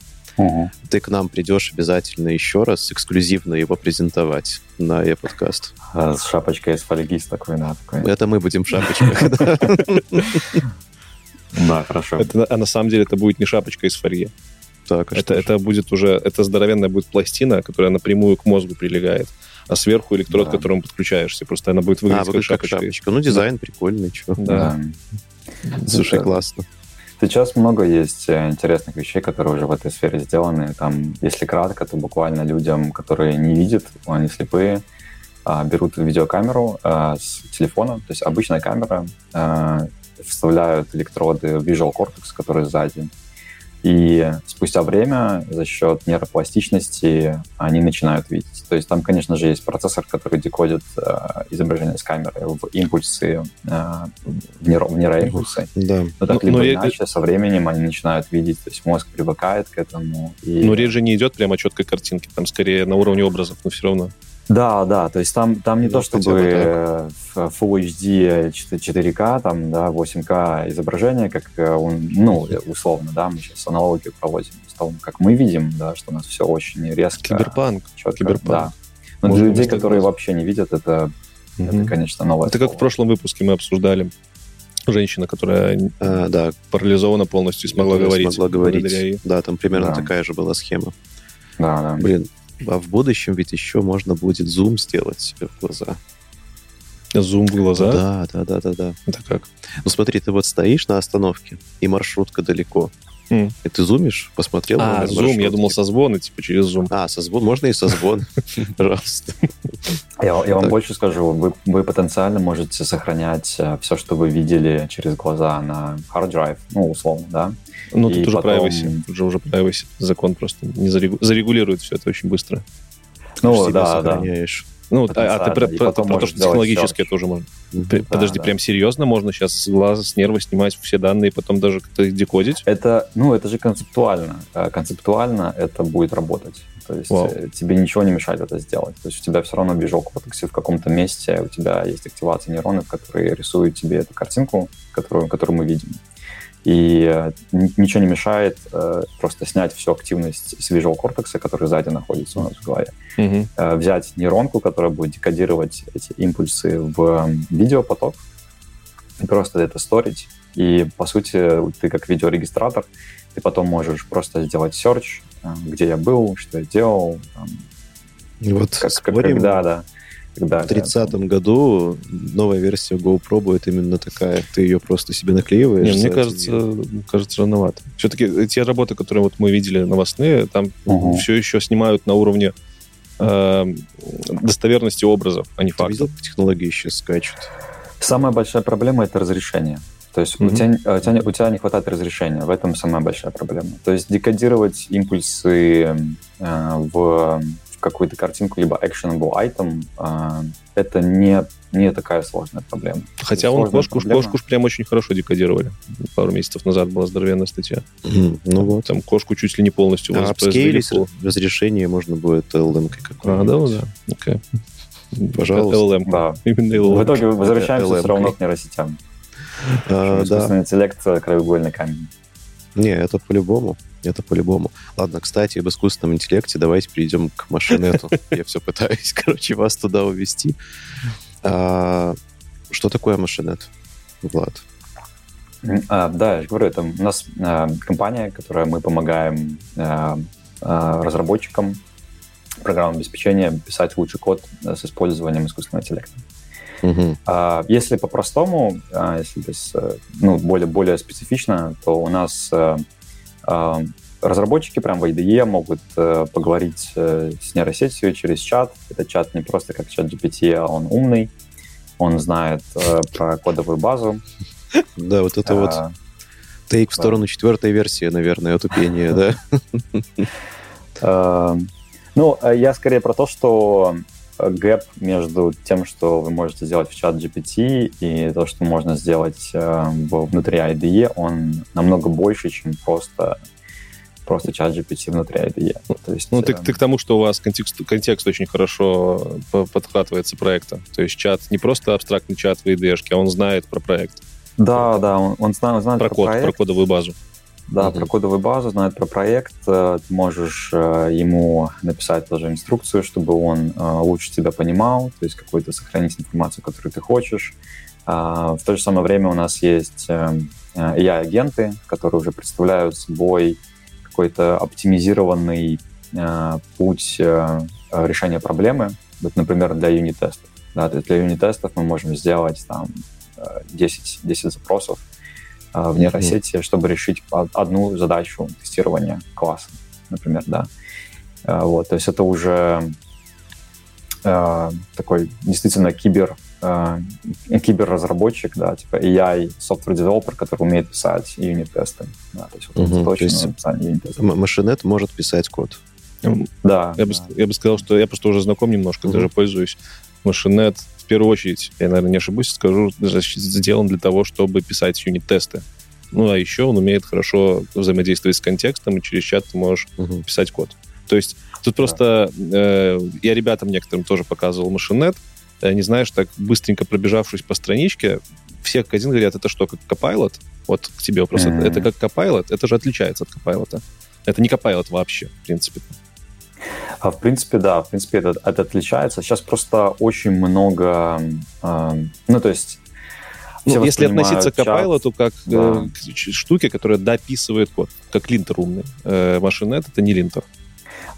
[SPEAKER 2] ты к нам придешь обязательно еще раз эксклюзивно его презентовать на e-подкаст.
[SPEAKER 4] А, С шапочкой из фольги, с такой, да, такой.
[SPEAKER 2] Это мы будем в шапочках. *laughs* да.
[SPEAKER 4] Да, хорошо.
[SPEAKER 1] А на самом деле это будет не шапочка из фольги.
[SPEAKER 2] Так, а
[SPEAKER 1] Это, это будет уже, это здоровенная будет пластина, которая напрямую к мозгу прилегает, а сверху электрод,
[SPEAKER 4] Да.
[SPEAKER 1] к которому подключаешься. Просто она будет выглядеть
[SPEAKER 2] А,
[SPEAKER 1] как
[SPEAKER 2] как
[SPEAKER 1] шапочка.
[SPEAKER 2] шапочка. Ну, дизайн прикольный, чё.
[SPEAKER 1] Да.
[SPEAKER 2] Слушай,
[SPEAKER 4] Это-
[SPEAKER 2] классно.
[SPEAKER 4] Сейчас много есть э, интересных вещей, которые уже в этой сфере сделаны. Там, если кратко, то буквально людям, которые не видят, они слепые, а, берут видеокамеру а, с телефона, то есть обычная камера, а, вставляют электроды в Visual Cortex, который сзади, И спустя время за счет нейропластичности они начинают видеть. То есть там, конечно же, есть процессор, который декодит э, изображение с камеры в импульсы, э, в, нейро, в нейроимпульсы.
[SPEAKER 1] Да.
[SPEAKER 4] Но так
[SPEAKER 1] Ну,
[SPEAKER 4] либо
[SPEAKER 1] но я-
[SPEAKER 4] иначе со временем они начинают видеть, то есть мозг привыкает к этому. И...
[SPEAKER 1] Но речь же не идет прямо четкой картинке, там скорее на уровне образов, но все равно.
[SPEAKER 4] Да, да, то есть там, там не
[SPEAKER 2] Ну,
[SPEAKER 4] то, чтобы
[SPEAKER 2] бы
[SPEAKER 4] э, Full HD 4К, там, да, 8К изображение, как э, он, ну, э, условно, да, мы сейчас аналогию проводим с том, как мы видим, да, что у нас все очень резко,
[SPEAKER 1] Киберпанк.
[SPEAKER 4] четко,
[SPEAKER 1] киберпанк.
[SPEAKER 4] да. Но
[SPEAKER 1] Можно
[SPEAKER 4] для людей, которые
[SPEAKER 1] глаз.
[SPEAKER 4] вообще не видят, это, это
[SPEAKER 1] Мгм.
[SPEAKER 4] конечно, новое
[SPEAKER 1] Это как в
[SPEAKER 4] слово.
[SPEAKER 1] прошлом выпуске мы обсуждали. Женщина, которая
[SPEAKER 2] А, да,
[SPEAKER 1] парализована полностью и смогла говорить.
[SPEAKER 2] смогла говорить. Да, там примерно
[SPEAKER 4] Да.
[SPEAKER 2] такая же была схема.
[SPEAKER 4] Да, да.
[SPEAKER 2] Блин, а в будущем ведь еще можно будет зум сделать себе в глаза.
[SPEAKER 1] Зум в глаза.
[SPEAKER 2] Да, да, да, да, да.
[SPEAKER 1] Это как?
[SPEAKER 2] Ну смотри, ты вот стоишь на остановке, и маршрутка далеко.
[SPEAKER 1] М.
[SPEAKER 2] И ты зумишь, посмотрел
[SPEAKER 1] А,
[SPEAKER 2] номер
[SPEAKER 1] зум, я думал созвоны, типа через зум.
[SPEAKER 2] А, созвон, можно и созвон. *laughs* Пожалуйста.
[SPEAKER 4] Я, вам больше скажу, вы, потенциально можете сохранять все, что вы видели через глаза на hard drive, ну, условно, да.
[SPEAKER 1] Ну, тут уже privacy. Тут же уже privacy. Закон просто не зарегу- зарегулирует все это очень быстро.
[SPEAKER 4] Ну, да, да.
[SPEAKER 2] сохраняешь.
[SPEAKER 1] Ну, а, а ты про, про- про то, что технологически
[SPEAKER 4] search.
[SPEAKER 1] тоже можно. Пр- Подожди,
[SPEAKER 4] да.
[SPEAKER 1] прям серьезно можно сейчас с глаза, с нерва снимать все данные потом даже как-то их декодить?
[SPEAKER 4] Это, ну, это же концептуально. Э, Концептуально это будет работать. То есть
[SPEAKER 1] Вау.
[SPEAKER 4] э, тебе ничего не мешает это сделать. То есть у тебя все равно визуал кортексе в каком-то месте, у тебя есть активация нейронов, которые рисуют тебе эту картинку, которую, которую мы видим. И э, ничего не мешает э, просто снять всю активность с визуал кортекса, который сзади находится у нас в голове. Э, взять нейронку, которая будет декодировать эти импульсы в видеопоток, и просто это сторить. И, по сути, ты как видеорегистратор, ты потом можешь просто сделать search, э, где я был, что я делал, там,
[SPEAKER 2] Вот
[SPEAKER 4] как, как-
[SPEAKER 2] спорим,
[SPEAKER 4] когда, да.
[SPEAKER 2] В 30-м году новая версия GoPro будет именно такая. Ты ее просто себе наклеиваешь.
[SPEAKER 1] Не, мне кажется,
[SPEAKER 2] один
[SPEAKER 1] кажется, рановато. Все-таки те работы, которые вот мы видели новостные, там
[SPEAKER 4] Мгм.
[SPEAKER 1] все еще снимают на уровне э, достоверности образов, а не фактов.
[SPEAKER 2] видел, технологии сейчас скачут?
[SPEAKER 4] Самая большая проблема — это разрешение. То есть у,
[SPEAKER 1] Мгм.
[SPEAKER 4] тебя, э, у, тебя, не- у тебя не хватает разрешения, в этом самая большая проблема. То есть декодировать импульсы э, в какую-то картинку, либо actionable item, э, это не, не такая сложная проблема.
[SPEAKER 1] Хотя он кошку,
[SPEAKER 4] проблема.
[SPEAKER 1] кошку прям очень хорошо декодировали. Пару месяцев назад была здоровенная статья.
[SPEAKER 2] Мгм. Ну вот.
[SPEAKER 1] Там кошку чуть ли не полностью
[SPEAKER 2] А
[SPEAKER 1] пол-
[SPEAKER 2] разрешение можно будет LM
[SPEAKER 1] А,
[SPEAKER 2] какой-нибудь.
[SPEAKER 1] да, да. Окей.
[SPEAKER 2] Пожалуйста.
[SPEAKER 1] LLM.
[SPEAKER 4] Да.
[SPEAKER 1] Именно
[SPEAKER 4] В
[SPEAKER 1] LLM.
[SPEAKER 4] итоге возвращаемся
[SPEAKER 2] LM.
[SPEAKER 4] все равно к нейросетям.
[SPEAKER 2] А, да.
[SPEAKER 4] Искусственный интеллект — краеугольный камень.
[SPEAKER 2] Не, это по-любому. Это по-любому. Ладно, кстати, об искусственном интеллекте давайте перейдем к машинету. *laughs* Я все пытаюсь, *laughs* короче, вас туда увести. А, Что такое машинет, Влад?
[SPEAKER 4] А, да, я же говорю, это у нас а, компания, которая мы помогаем а, а, разработчикам программного обеспечения писать лучший код а, с использованием искусственного интеллекта.
[SPEAKER 2] Мгм.
[SPEAKER 4] А, Если по-простому, а, если без, э, ну, более, более специфично, то у нас э, а, разработчики прям в IDE могут э, поговорить э, с нейросетью через чат. Этот чат не просто как чат GPT, а он умный. Он знает э, про кодовую базу.
[SPEAKER 2] Да, вот это вот
[SPEAKER 4] А,
[SPEAKER 2] тейк в сторону четвертой версии, наверное, тупение, да? *laughs*
[SPEAKER 4] Ну, э, я скорее про то, что гэп между тем, что вы можете сделать в чат GPT и то, что можно сделать э, внутри IDE, он намного больше, чем просто, просто чат GPT внутри IDE. То есть,
[SPEAKER 1] Ну, ты,
[SPEAKER 4] э,
[SPEAKER 1] ты к тому, что у вас контекст, контекст очень хорошо по- подхватывается проекта. То есть чат не просто абстрактный чат в IDE, а он знает про проект,
[SPEAKER 4] Да, да, он, он знает, он знает
[SPEAKER 1] про
[SPEAKER 4] про,
[SPEAKER 1] код, про
[SPEAKER 4] проект,
[SPEAKER 1] кодовую базу.
[SPEAKER 4] Да,
[SPEAKER 2] Мгм.
[SPEAKER 4] про кодовую базу, знает про проект. Э, Ты можешь э, ему написать тоже инструкцию, чтобы он э, лучше тебя понимал, то есть какую-то сохранить информацию, которую ты хочешь. В то же самое время у нас есть э, э, AI-агенты, которые уже представляют собой какой-то оптимизированный путь решения проблемы. Вот, например, для юнит-тестов. Да, то есть для юнит-тестов мы можем сделать там э, 10, 10 запросов в нейросети, чтобы решить од- одну задачу тестирования класса, например, да. Э, Вот, то есть это уже э, такой действительно кибер э, киберразработчик, да, типа AI software developer, который умеет писать юнит-тесты. Да, то есть, вот, точно
[SPEAKER 2] то есть
[SPEAKER 4] написание юнит-тестов.
[SPEAKER 2] М- Машинет может писать код.
[SPEAKER 4] Да,
[SPEAKER 1] Я бы,
[SPEAKER 4] да.
[SPEAKER 1] я бы сказал, что я просто уже знаком немножко,
[SPEAKER 2] Мгм.
[SPEAKER 1] даже пользуюсь. Машинет, в первую очередь, я, наверное, не ошибусь, скажу, сделан для того, чтобы писать юнит-тесты. Ну, а еще он умеет хорошо взаимодействовать с контекстом, и через чат ты можешь
[SPEAKER 2] Мгм.
[SPEAKER 1] писать код. То есть тут просто э, я ребятам некоторым тоже показывал машинет, и они, знаешь, так быстренько пробежавшись по страничке, все один говорят, это что, как Copilot? Вот к тебе вопрос.
[SPEAKER 4] Мгм.
[SPEAKER 1] Это как Copilot? Это же отличается от Copilot. Это не Copilot вообще, в принципе.
[SPEAKER 4] А, в принципе, да, в принципе, это, это отличается. Сейчас просто очень много, э, ну, то есть... все
[SPEAKER 1] Ну, если относиться к
[SPEAKER 4] чат-
[SPEAKER 1] Copilot, как
[SPEAKER 4] Да.
[SPEAKER 1] э, к ч- штуке, которая дописывает код, как линтер умный. Э, Машинет — это не линтер.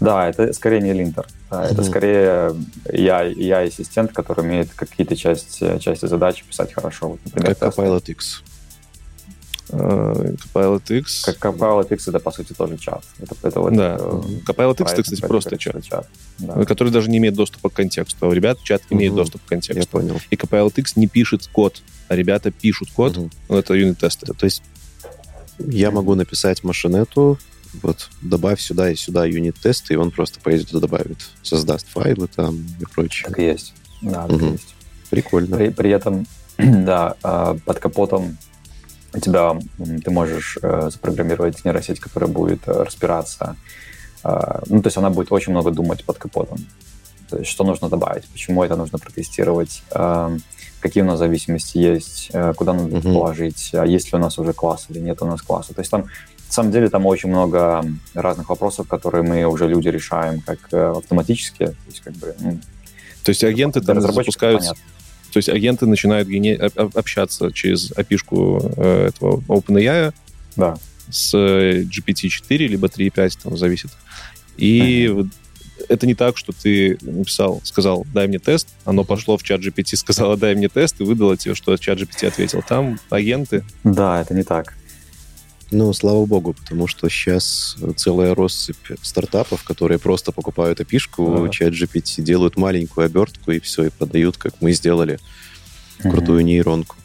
[SPEAKER 4] Да, это скорее не линтер. Да, Это скорее я, я ассистент, который умеет какие-то части, части задач писать хорошо. Вот, например,
[SPEAKER 2] Как
[SPEAKER 4] тесты.
[SPEAKER 2] Copilot X.
[SPEAKER 1] Э, Copilot X...
[SPEAKER 4] Как Copilot X это, по сути, тоже чат. Это, это вот,
[SPEAKER 1] Да.
[SPEAKER 4] э,
[SPEAKER 1] Copilot X,
[SPEAKER 4] Python,
[SPEAKER 1] это, кстати, просто чат,
[SPEAKER 4] чат. Да.
[SPEAKER 1] который даже не имеет доступа к контексту. А у ребят чат имеет доступ к
[SPEAKER 2] Я
[SPEAKER 1] контексту.
[SPEAKER 2] понял.
[SPEAKER 1] И Copilot X не пишет код, а ребята пишут код. Ну, это юнит-тесты.
[SPEAKER 2] То есть я могу написать машинету, вот, добавь сюда и сюда юнит-тесты, и он просто пойдет и добавит, создаст файлы там и прочее.
[SPEAKER 4] Так и есть. Да, так и
[SPEAKER 2] Мгм.
[SPEAKER 4] есть.
[SPEAKER 2] Прикольно.
[SPEAKER 4] При, при этом, *clears throat* да, э, под капотом у тебя ты можешь э, запрограммировать нейросеть, которая будет э, разбираться. э, Ну, то есть она будет очень много думать под капотом. То есть что нужно добавить, почему это нужно протестировать, э, какие у нас зависимости есть, э, куда надо
[SPEAKER 2] Мгм.
[SPEAKER 4] положить, а есть ли у нас уже класс или нет у нас класса. То есть там, на самом деле, там очень много разных вопросов, которые мы уже люди решаем как э, автоматически. То есть как бы ну,
[SPEAKER 1] То есть агенты там запускаются...
[SPEAKER 4] понятно.
[SPEAKER 1] То есть агенты начинают гене- об- об- общаться через API-шку э, этого OpenAI
[SPEAKER 4] Да.
[SPEAKER 1] с э, GPT-4, либо 3.5, там зависит. И вот это не так, что ты написал, сказал, дай мне тест, оно пошло в чат GPT, сказала, дай мне тест, и выдало тебе, что чат GPT ответил. Там агенты.
[SPEAKER 4] Да, это не так.
[SPEAKER 2] Ну, слава богу, потому что сейчас целая россыпь стартапов, которые просто покупают опишку,
[SPEAKER 1] Ага.
[SPEAKER 2] чат GPT, делают маленькую обертку и все, и продают, как мы сделали, крутую нейронку.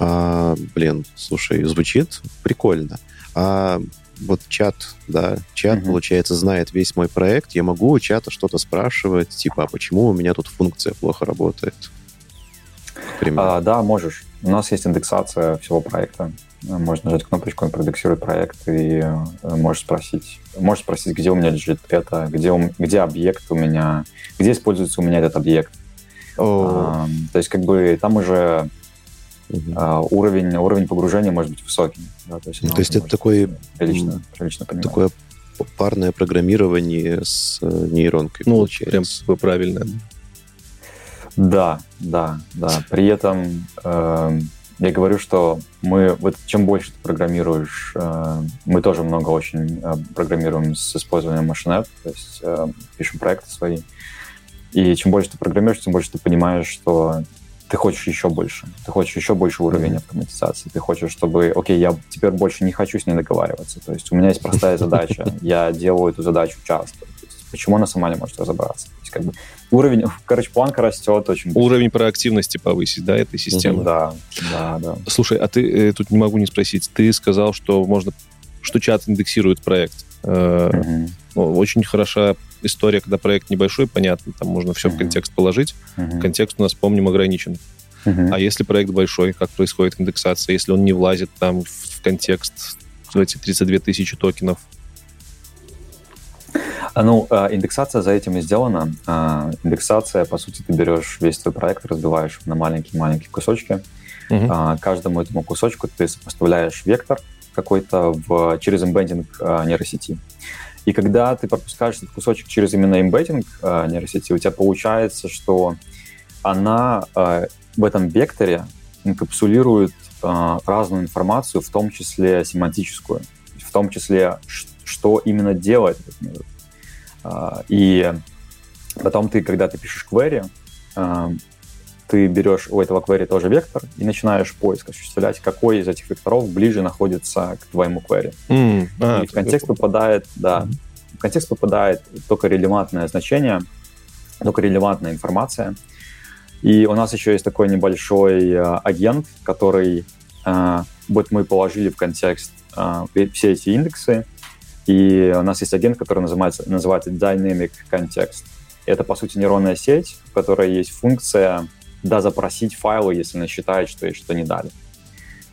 [SPEAKER 2] А, блин, слушай, звучит прикольно. А вот чат, да, чат,
[SPEAKER 4] Мгм.
[SPEAKER 2] получается, знает весь мой проект. Я могу у чата что-то спрашивать, типа, а почему у меня тут функция плохо работает?
[SPEAKER 4] А, да, можешь. У нас есть индексация всего проекта. Можно нажать кнопочку, он проиндексирует проект, и э, можешь спросить, можешь спросить, где у меня лежит это, где, у где объект у меня, где используется у меня этот объект.
[SPEAKER 2] О,
[SPEAKER 4] Ам, то есть как бы там уже
[SPEAKER 2] мгм.
[SPEAKER 4] а, уровень, уровень погружения может быть высокий. Да, то есть,
[SPEAKER 2] Ну, то есть это такой,
[SPEAKER 4] прилично, прилично понимать.
[SPEAKER 2] Такое парное программирование с э, нейронкой
[SPEAKER 1] Ну, вот
[SPEAKER 2] получается.
[SPEAKER 1] прям правильно.
[SPEAKER 4] Да, да, да. При этом эм, я говорю, что мы, вот чем больше ты программируешь, э, мы тоже много очень э, программируем с использованием машинет, то есть э, пишем проекты свои. И чем больше ты программируешь, тем больше ты понимаешь, что ты хочешь еще больше. Ты хочешь еще больше уровень автоматизации. Ты хочешь, чтобы, окей, я теперь больше не хочу с ней договариваться. То есть у меня есть простая *laughs* задача. Я делаю эту задачу часто. Почему она сама не может разобраться? То есть как бы уровень, короче, планка растет очень быстро.
[SPEAKER 1] Уровень проактивности повысить, да, этой системы.
[SPEAKER 4] Да, да, да.
[SPEAKER 1] Слушай, а ты э, тут не могу не спросить. Ты сказал, что можно, что чат индексирует проект. Ну, очень хороша история, когда проект небольшой, понятно, там можно все в
[SPEAKER 4] Мгм.
[SPEAKER 1] контекст положить.
[SPEAKER 4] мгм,
[SPEAKER 1] Контекст у нас, помним, ограничен.
[SPEAKER 4] мгм.
[SPEAKER 1] А если проект большой, как происходит индексация? Если он не влазит там в контекст в эти 32 тысячи токенов?
[SPEAKER 4] А, Ну, э, индексация за этим и сделана. А, Индексация, по сути, ты берешь весь твой проект, разбиваешь на маленькие-маленькие кусочки. А, Каждому этому кусочку ты сопоставляешь вектор какой-то в, через эмбеддинг а, нейросети. И когда ты пропускаешь этот кусочек через именно эмбеддинг а, нейросети, у тебя получается, что она а, в этом векторе инкапсулирует а, разную информацию, в том числе семантическую, в том числе, что именно делает этот метод. А, И потом ты, когда ты пишешь query, а, ты берешь у этого query тоже вектор и начинаешь поиск осуществлять, какой из этих векторов ближе находится к твоему query.
[SPEAKER 1] М, а,
[SPEAKER 4] и в контекст попадает, да, в контекст попадает только релевантное значение, только релевантная информация. И у нас еще есть такой небольшой э, агент, который э, вот мы положили в контекст э, все эти индексы, и у нас есть агент, который называется, называется Dynamic Context. Это, по сути, нейронная сеть, в которой есть функция да, запросить файлы, если она считает, что ей что не дали.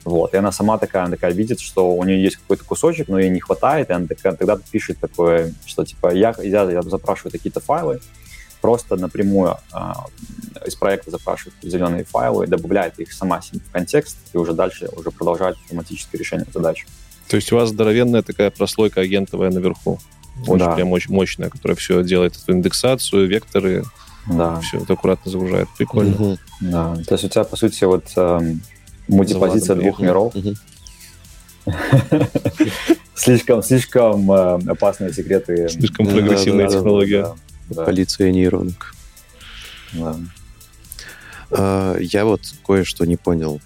[SPEAKER 4] Вот. И она сама такая, она такая видит, что у нее есть какой-то кусочек, но ей не хватает, и она такая, тогда пишет такое, что типа я, я, я запрашиваю какие-то файлы, просто напрямую э, из проекта запрашивает определенные файлы, добавляет их сама себе в контекст и уже дальше уже продолжает автоматическое решение задач.
[SPEAKER 1] То есть у вас здоровенная такая прослойка агентовая наверху. Очень да. прям очень мощная, которая все делает эту индексацию, векторы, да. все это аккуратно загружает. Прикольно. Угу.
[SPEAKER 4] Да. То есть у тебя, по сути, вот эм, мультипозиция двух миров. *laughs* Слишком, слишком э, опасные секреты.
[SPEAKER 1] Слишком прогрессивная технология.
[SPEAKER 2] Полиция нейронок. А, я вот кое-что не понял.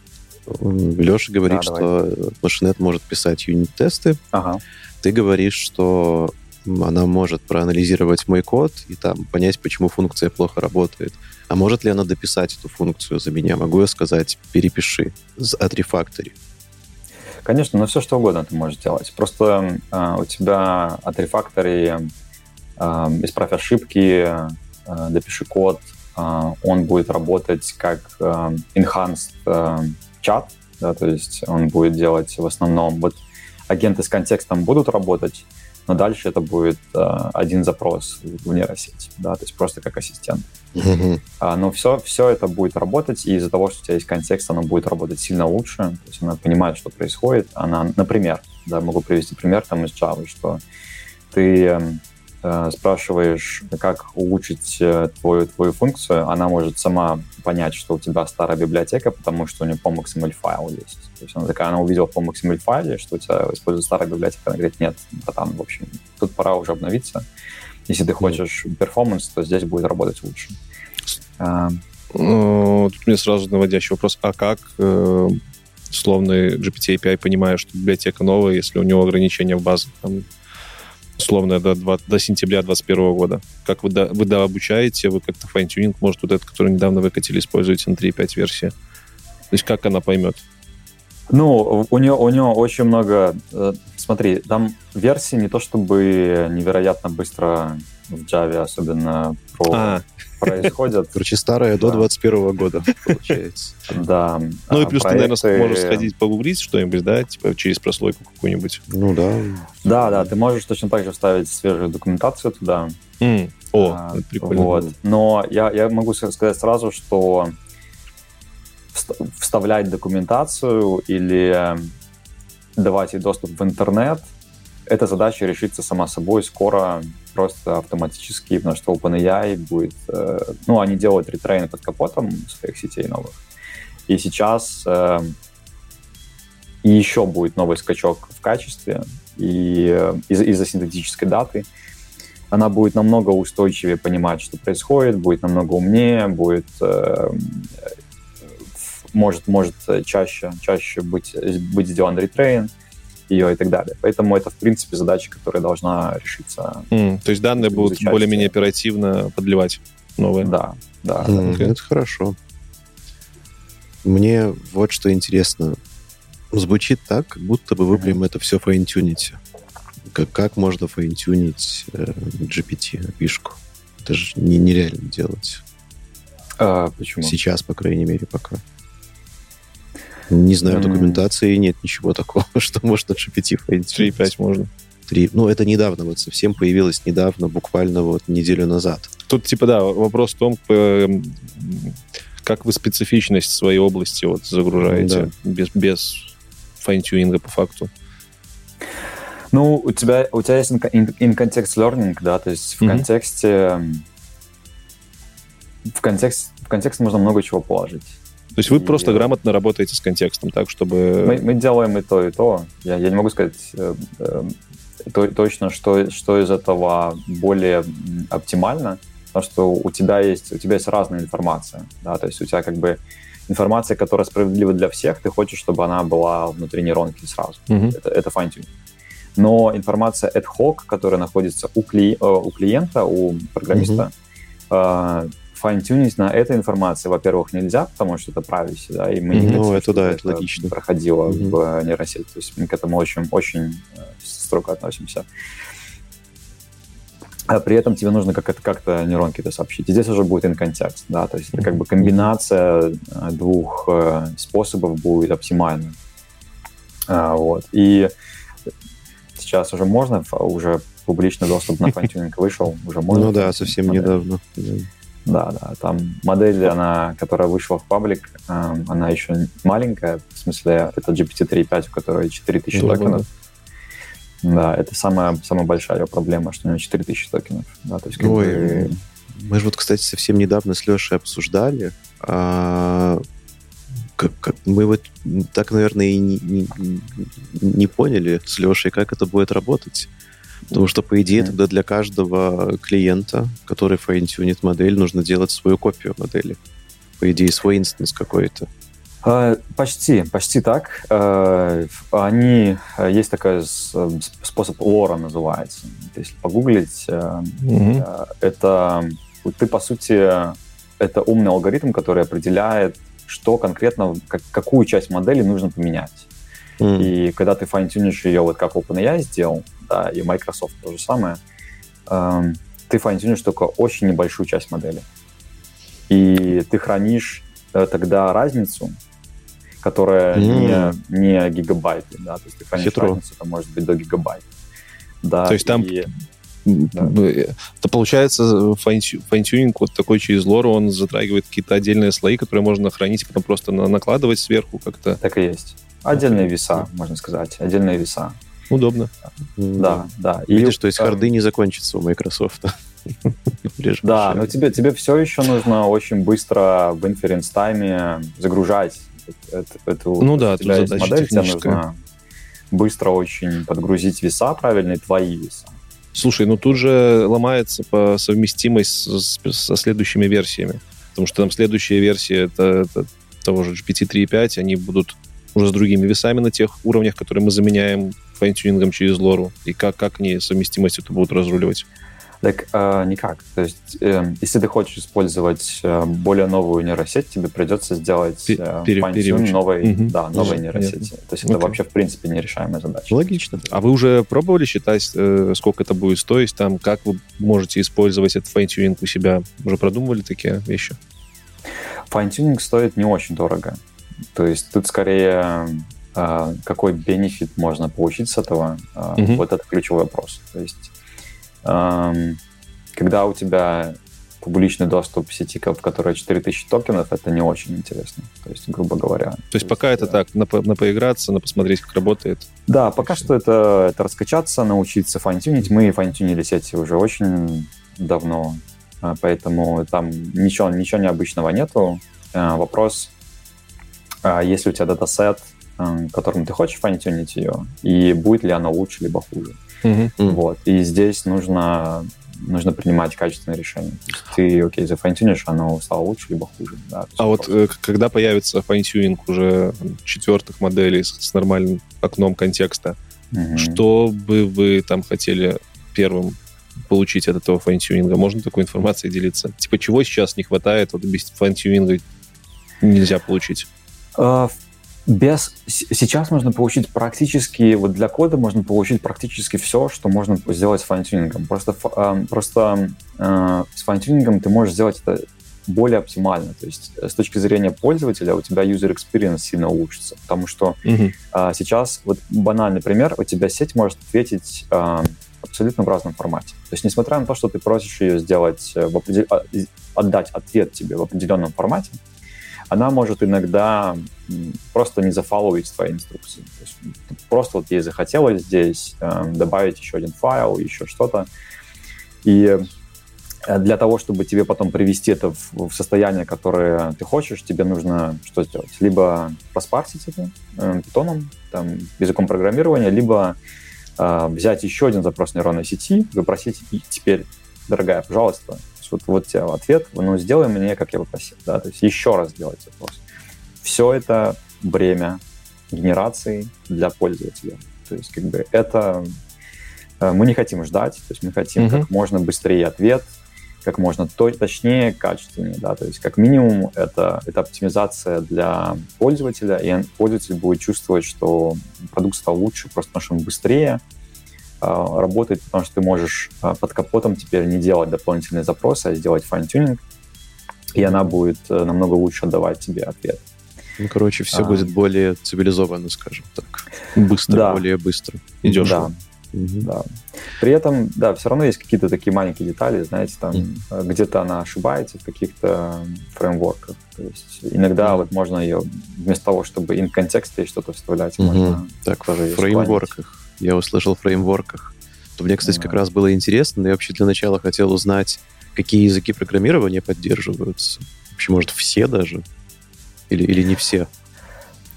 [SPEAKER 2] Леша говорит, что Машинет может писать юнит-тесты. Ты говоришь, что она может проанализировать мой код и там понять, почему функция плохо работает. А может ли она дописать эту функцию за меня? Могу я сказать, перепиши, отрефактори?
[SPEAKER 4] Конечно, но все что угодно ты можешь делать. Просто э, у тебя отрефактори, э, исправь ошибки, э, допиши код, э, он будет работать как э, enhanced э, чат, да, то есть он будет делать в основном... Вот агенты с контекстом будут работать, но дальше это будет э, один запрос в нейросеть, да, то есть просто как ассистент. Mm-hmm. А, но все, все это будет работать, и из-за того, что у тебя есть контекст, оно будет работать сильно лучше, то есть она понимает, что происходит. Она, например, да, могу привести пример там из Java, что ты эм, э, спрашиваешь, как улучшить э, твою, твою функцию, она может сама понять, что у тебя старая библиотека, потому что у нее POM XML файл есть. То есть она такая, она увидела POM XML файле, что у тебя используется старая библиотека, она говорит, нет, братан, в общем, тут пора уже обновиться. Если ты хочешь performance, то здесь будет работать лучше.
[SPEAKER 1] А, ну, тут мне сразу наводящий вопрос, а как э, условный GPT API, понимая, что библиотека новая, если у него ограничения в базе, там, условно, до, 2, до сентября 2021 года. Как вы, до, вы дообучаете, вы как-то fine-tuning, может, вот этот, который недавно выкатили, используете на 3.5 версии? То есть как она поймет?
[SPEAKER 4] Ну, у нее, у нее очень много... Э, смотри, там версии не то чтобы невероятно быстро в Java, особенно про а. Происходят. *laughs*
[SPEAKER 2] Короче, старая до 21 года, *laughs* получается.
[SPEAKER 4] Да.
[SPEAKER 1] Ну и плюс ты, наверное, можешь сходить погуглить что-нибудь, да, типа через прослойку какую-нибудь.
[SPEAKER 2] Ну да.
[SPEAKER 4] Да, да, ты можешь точно так же вставить свежую документацию туда.
[SPEAKER 1] О, а, прикольно. Вот.
[SPEAKER 4] Но я, я могу сказать сразу, что вставлять документацию или давать ей доступ в интернет — эта задача решится сама собой скоро, просто автоматически, потому что OpenAI будет... Э, ну, они делают ретрейн под капотом своих сетей новых. И сейчас э, еще будет новый скачок в качестве и э, из- из-за синтетической даты. Она будет намного устойчивее понимать, что происходит, будет намного умнее, будет э, может может чаще чаще быть быть сделан ретрейн ее и так далее. Поэтому это, в принципе, задача, которая должна решиться.
[SPEAKER 1] Mm, то есть данные будут более-менее оперативно подливать новые?
[SPEAKER 4] Да, да.
[SPEAKER 2] Mm, okay. Это хорошо. Мне вот что интересно. Звучит так, как будто бы вы прям это все фейнтюните. Как, как можно фейнтюнить э, GPT, пишку? Это же не, нереально делать.
[SPEAKER 4] А, почему?
[SPEAKER 2] Сейчас, по крайней мере, пока. Не знаю, документации нет ничего такого, *laughs* что можно GPT
[SPEAKER 1] фейнтюнить. 3.5 можно.
[SPEAKER 2] 3. Ну, это недавно, вот совсем появилось недавно, буквально вот неделю назад.
[SPEAKER 1] Тут, типа, да, вопрос в том, эм, как вы специфичность своей области вот загружаете да. без, без файн-тюнинга по факту.
[SPEAKER 4] Ну, у тебя, у тебя есть in-context learning, да, то есть в mm-hmm. контексте в контекст, в контекст можно много чего положить.
[SPEAKER 1] То есть вы и... просто грамотно работаете с контекстом, так, чтобы...
[SPEAKER 4] Мы, мы делаем и то, и то. Я, я не могу сказать э, э, то, точно, что, что из этого более оптимально, потому что у тебя есть, у тебя есть разная информация, да, то есть у тебя как бы информация, которая справедлива для всех, ты хочешь, чтобы она была внутри нейронки сразу. Mm-hmm. Это, это fine Но информация ad hoc, которая находится у, кли, э, у клиента, у программиста, mm-hmm файн-тюнить на этой информации, во-первых, нельзя, потому что это privacy, да, и мы не
[SPEAKER 2] Ну,
[SPEAKER 4] хотим,
[SPEAKER 2] это да, это логично.
[SPEAKER 4] проходило
[SPEAKER 2] Мгм.
[SPEAKER 4] в нейросети. То есть мы к этому очень, очень э, строго относимся. А при этом тебе нужно как это как-то нейронки это сообщить. И здесь уже будет context, да, то есть это как бы комбинация э, двух э, способов будет оптимальна. А, вот. И сейчас уже можно, уже публичный доступ на фантюнинг вышел, уже можно.
[SPEAKER 2] Ну да, совсем недавно. Да.
[SPEAKER 4] Да, да, там модель, она, которая вышла в паблик, эм, она еще маленькая, в смысле, это GPT-3.5, у которой 4000
[SPEAKER 1] Ну,
[SPEAKER 4] токенов. Да, это самая, самая большая ее проблема, что у нее 4000 токенов. Да, то есть, как
[SPEAKER 2] Ой,
[SPEAKER 4] бы,
[SPEAKER 2] Мы же вот, кстати, совсем недавно с Лешей обсуждали. а, как- как- мы вот так, наверное, и не, не- не поняли с Лешей, как это будет работать. Потому что, по идее, тогда для каждого клиента, который fine-tune ит модель, нужно делать свою копию модели. По идее, свой instance какой-то.
[SPEAKER 4] Э, Почти, почти так. Э, Они, э, есть такой способ LoRA называется. Если погуглить. Э, это ты, по сути, это умный алгоритм, который определяет, что конкретно, как- какую часть модели нужно поменять.
[SPEAKER 2] М.
[SPEAKER 4] И когда ты fine-tune ишь ее, вот как OpenAI сделал, да, и Microsoft то же самое, эм, ты fine-tune ишь только очень небольшую часть модели. И ты хранишь э, тогда разницу, которая
[SPEAKER 2] М.
[SPEAKER 4] не, не гигабайты, да, то есть ты хранишь
[SPEAKER 2] Хитро.
[SPEAKER 4] разницу, это может быть до гигабайта. Да,
[SPEAKER 1] То есть там
[SPEAKER 4] и-
[SPEAKER 1] Да. Это получается fine-tu- fine-tuning вот такой через LoRA у, он затрагивает какие-то отдельные слои, которые можно хранить, и потом просто на- накладывать сверху как-то.
[SPEAKER 4] Так и есть. Отдельные веса, можно сказать. Отдельные веса.
[SPEAKER 1] Удобно.
[SPEAKER 4] Да, да. И,
[SPEAKER 2] Видишь, то есть харды не закончится у Microsoft. *laughs*
[SPEAKER 4] Да, но тебе, тебе все еще нужно очень быстро в inference тайме загружать эт- эт- эту...
[SPEAKER 1] Ну да,
[SPEAKER 4] у тебя есть модель, тебе нужно быстро очень подгрузить веса правильные, твои веса.
[SPEAKER 1] Слушай, ну тут же ломается по совместимость с- с- со следующими версиями. Потому что там следующая версия это, это того же GPT-3.5, они будут уже с другими весами на тех уровнях, которые мы заменяем fine-tuning ом через LoRA у. И как, как они совместимость это будут разруливать?
[SPEAKER 4] Так э, никак. То есть, э, если ты хочешь использовать э, более новую нейросеть, тебе придется сделать э,
[SPEAKER 1] пере- переучить.
[SPEAKER 4] новой,
[SPEAKER 1] Мгм.
[SPEAKER 4] да, новой нейросети. То есть это
[SPEAKER 1] Окей.
[SPEAKER 4] вообще, в принципе, нерешаемая задача.
[SPEAKER 2] Логично.
[SPEAKER 1] А вы уже пробовали считать, э, сколько это будет стоить, там, как вы можете использовать этот fine-tuning у себя? Уже продумывали такие вещи?
[SPEAKER 4] Fine-tuning стоит не очень дорого. То есть тут скорее э, какой benefit можно получить с этого,
[SPEAKER 1] Мгм.
[SPEAKER 4] вот это ключевой вопрос. То есть когда у тебя публичный доступ к сети, в которой 4000 токенов, это не очень интересно. То есть, грубо говоря.
[SPEAKER 1] То есть пока это
[SPEAKER 4] э,
[SPEAKER 1] так, на, по- на поиграться, на посмотреть, как работает.
[SPEAKER 4] Да, пока что это, это раскачаться, научиться файн-тюнить. Мы файн-тюнили сети уже очень давно, а, поэтому там ничего, ничего необычного нету. А, Вопрос, а, если у тебя датасет, а, которым ты хочешь файн-тюнить ее, и будет ли оно лучше либо хуже.
[SPEAKER 2] М.
[SPEAKER 4] Вот. И здесь нужно, нужно принимать качественное решение. Ты, окей, зафайн-тюнишь, оно стало лучше либо хуже. Да,
[SPEAKER 1] А вот э, когда появится fine-tuning уже четвертых моделей с, с нормальным окном контекста,
[SPEAKER 4] Мгм.
[SPEAKER 1] что бы вы там хотели первым получить от этого fine-tuning а? Можно такой информацией делиться? Типа, чего сейчас не хватает, вот без fine-tuning а нельзя получить?
[SPEAKER 4] А, Без... Сейчас можно получить практически, вот для кода можно получить практически все, что можно сделать с fine-tuning ом. Просто, а, просто а, с fine-tuning ом ты можешь сделать это более оптимально. То есть э, с точки зрения пользователя у тебя user experience сильно улучшится. Потому что а, сейчас, вот банальный пример, у тебя сеть может ответить а, абсолютно в разном формате. То есть, несмотря на то, что ты просишь ее сделать, э, в определ- отдать ответ тебе в определенном формате, она может иногда просто не зафолловить твои инструкции. То есть, просто вот ей захотелось здесь э, добавить еще один файл, еще что-то. И э, для того, чтобы тебе потом привести это в, в состояние, которое ты хочешь, тебе нужно что сделать? Либо распарсить это э, питоном, там, языком программирования, либо э, взять еще один запрос нейронной сети, запросить и теперь, дорогая, пожалуйста, есть вот, вот тебе ответ, ну, сделай мне, как я попросил, да, то есть еще раз сделать запрос. Все это бремя генерации для пользователя. То есть как бы это... э, Мы не хотим ждать, то есть мы хотим
[SPEAKER 1] Мгм.
[SPEAKER 4] как можно быстрее ответ, как можно то, точнее, качественнее, да, то есть как минимум это, это оптимизация для пользователя, и пользователь будет чувствовать, что продукт стал лучше просто потому, что он быстрее работает, потому что ты можешь э, под капотом теперь не делать дополнительные запросы, а сделать fine-tuning, и она будет э, намного лучше отдавать тебе ответ.
[SPEAKER 2] Ну, короче, все а. будет более цивилизованно, скажем так. Быстро, да. более быстро
[SPEAKER 4] и дешево. Да. Угу. Да. При этом, да, все равно есть какие-то такие маленькие детали, знаете, там mm. где-то она ошибается в каких-то фреймворках. То есть иногда mm. вот можно ее вместо того, чтобы in контексте что-то вставлять, mm-hmm. можно
[SPEAKER 2] так в фреймворках. Я услышал в фреймворках. То мне, кстати, как раз было интересно, но я вообще для начала хотел узнать, какие языки программирования поддерживаются. Вообще, может, все даже? Или, или не все?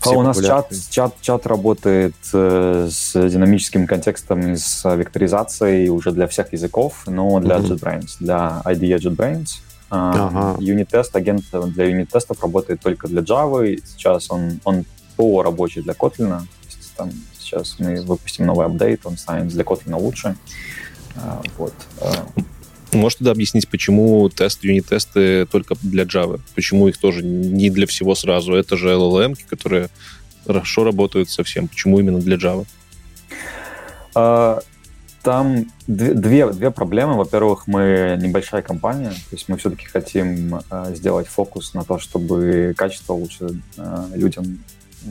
[SPEAKER 4] А у нас чат, чат, чат работает э, с динамическим контекстом и с векторизацией уже для всех языков, но для mm-hmm. JetBrains, для IDE JetBrains. Э, ага. Unit-тест, агент для юнит-тестов работает только для Java, сейчас он, он по рабочий для Kotlin. Там, сейчас мы выпустим новый апдейт, он станет для Kotlin лучше. Э, вот. Э,
[SPEAKER 1] Можешь тогда объяснить, почему тест, юнит-тесты только для Java? Почему их тоже не для всего сразу? Это же LLM, которые хорошо работают совсем. Почему именно для Java?
[SPEAKER 4] А, там две, две проблемы. Во-первых, мы небольшая компания, то есть мы все-таки хотим а, сделать фокус на то, чтобы качество лучше а, людям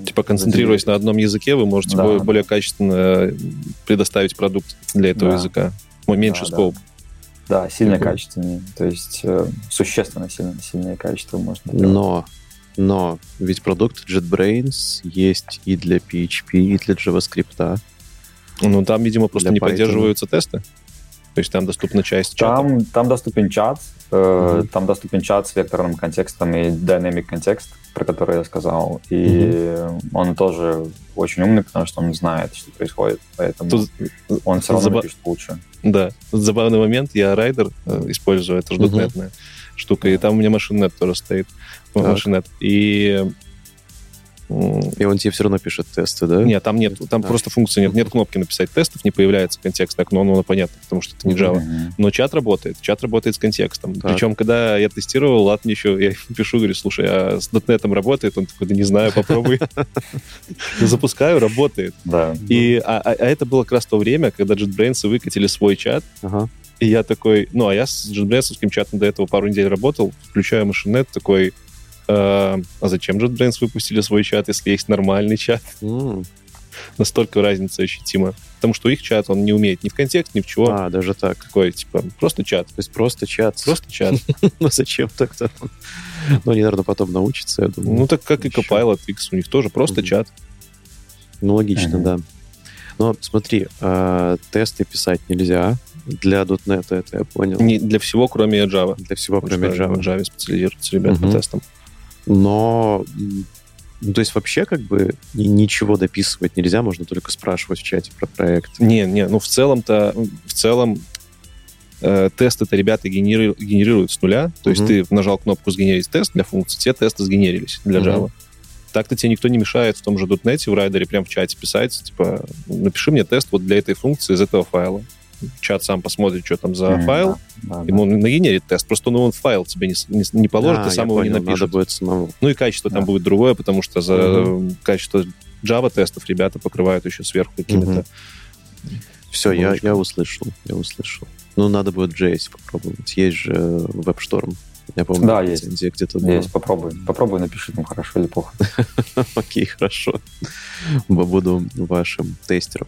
[SPEAKER 1] Типа, концентрируясь на одном языке, вы можете да, более, более качественно предоставить продукт для этого да. языка. Меньше да, скоп. Да.
[SPEAKER 4] Да, сильно mm качественнее. То есть э, существенно сильно, сильнее качество можно
[SPEAKER 2] делать. Но, но ведь продукт JetBrains есть и для PHP, и для JavaScript.
[SPEAKER 1] Ну, там, видимо, просто для не Python. поддерживаются тесты. То есть там доступна часть чата.
[SPEAKER 4] Там, там доступен чат, э, mm-hmm. там доступен чат с векторным контекстом и dynamic контекст, про который я сказал. И mm-hmm. он тоже очень умный, потому что он знает, что происходит. Поэтому Тут он все равно заба... пишет лучше.
[SPEAKER 1] Да. Забавный момент. Я райдер э, использую, это же mm-hmm. штука. И там у меня машиннет тоже стоит. Машинет. И
[SPEAKER 2] и он тебе все равно пишет тесты, да?
[SPEAKER 1] Нет, там нет, там а. просто функции нет. Нет кнопки написать тестов, не появляется контекстное окно, ну, понятно, потому что это не Java. Mm-hmm. Но чат работает, чат работает с контекстом. Так. Причем, когда я тестировал, ладно, еще я *laughs* пишу, говорю, слушай, а с .NET работает? Он такой, да не знаю, попробуй. *laughs* Запускаю, работает.
[SPEAKER 4] Да.
[SPEAKER 1] И, а, а, а это было как раз то время, когда JetBrains выкатили свой чат, и я такой, ну, а я с JetBrains чатом до этого пару недель работал, включаю машинет, такой, а, а зачем JetBrains выпустили свой чат, если есть нормальный чат? Mm. Настолько разница ощутима. Потому что их чат, он не умеет ни в контекст, ни в чего.
[SPEAKER 2] А, даже так.
[SPEAKER 1] Какой, типа, просто чат.
[SPEAKER 2] То есть просто чат.
[SPEAKER 1] Просто чат. *laughs*
[SPEAKER 2] Ну, зачем так-то? Ну, они, наверное, потом научатся, я думаю.
[SPEAKER 1] Ну, так как и Copilot X, у них тоже просто чат.
[SPEAKER 2] Ну, логично, да. Но смотри, а, тесты писать нельзя. Для .NET это я понял.
[SPEAKER 1] Не для всего, кроме Java.
[SPEAKER 2] Для всего, кроме Java.
[SPEAKER 1] В Java специализируются ребята по тестам
[SPEAKER 2] но ну, то есть вообще как бы ничего дописывать нельзя, можно только спрашивать в чате про проект.
[SPEAKER 1] Не, не, ну в целом-то, в целом э, тесты-то ребята генери- генерируют с нуля, то есть mm-hmm. ты нажал кнопку «Сгенерить тест» для функции, все тесты сгенерились для Java. Mm-hmm. Так-то тебе никто не мешает в том же .NET, в райдере прямо в чате писать, типа, напиши мне тест вот для этой функции из этого файла чат сам посмотрит, что там за mm, файл, да, да, ему да. нагенерит тест. Просто ну, он файл тебе не, не, не положит, а, и сам его понял, не напишет.
[SPEAKER 2] Надо будет самому.
[SPEAKER 1] Ну и качество да. там будет другое, потому что за mm-hmm. качество Java-тестов ребята покрывают еще сверху какими-то...
[SPEAKER 2] Mm-hmm. Все, я, я услышал, я услышал. Ну, надо будет JS попробовать. Есть же WebStorm. Я помню,
[SPEAKER 4] да, есть. где-то было. Есть, попробуй. Попробуй, напиши там хорошо или плохо. *laughs*
[SPEAKER 2] Окей, хорошо. Буду вашим тестером.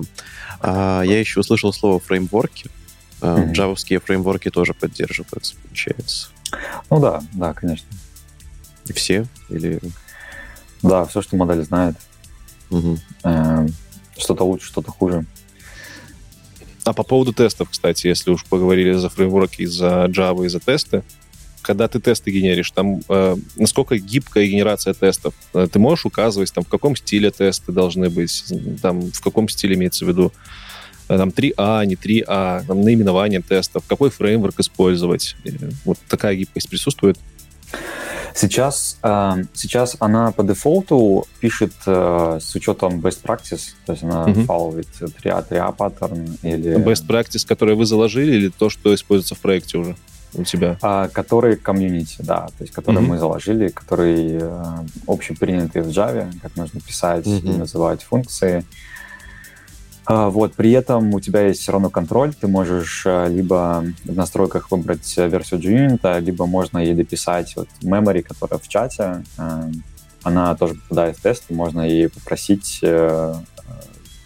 [SPEAKER 2] А, я еще услышал слово фреймворки. А. Джавовские фреймворки тоже поддерживаются, получается.
[SPEAKER 4] Ну да, да, конечно.
[SPEAKER 2] И все? Или...
[SPEAKER 4] Да, все, что модель знает. Э, что-то лучше, что-то хуже.
[SPEAKER 1] А по поводу тестов, кстати, если уж поговорили за фреймворки, за Java и за тесты, когда ты тесты генеришь, там э, насколько гибкая генерация тестов? Э, ты можешь указывать, там, в каком стиле тесты должны быть, там, в каком стиле имеется в виду, э, там, 3А, не 3А, там, наименование тестов, какой фреймворк использовать. Э, вот такая гибкость присутствует?
[SPEAKER 4] Сейчас, сейчас она по дефолту пишет с учетом best practice, то есть она uh-huh. фаловит 3A, 3A паттерн или...
[SPEAKER 1] Best practice, который вы заложили, или то, что используется в проекте уже? У тебя?
[SPEAKER 4] А, которые комьюнити, да, то есть которые
[SPEAKER 1] Мгм.
[SPEAKER 4] мы заложили, которые э, общепринятые в Java, как нужно писать и
[SPEAKER 2] Мгм.
[SPEAKER 4] называть функции. А, вот, при этом у тебя есть все равно контроль, ты можешь э, либо в настройках выбрать версию JUnit, либо можно ей дописать вот memory, которая в чате, э, она тоже попадает в тест, и можно ей попросить э, э,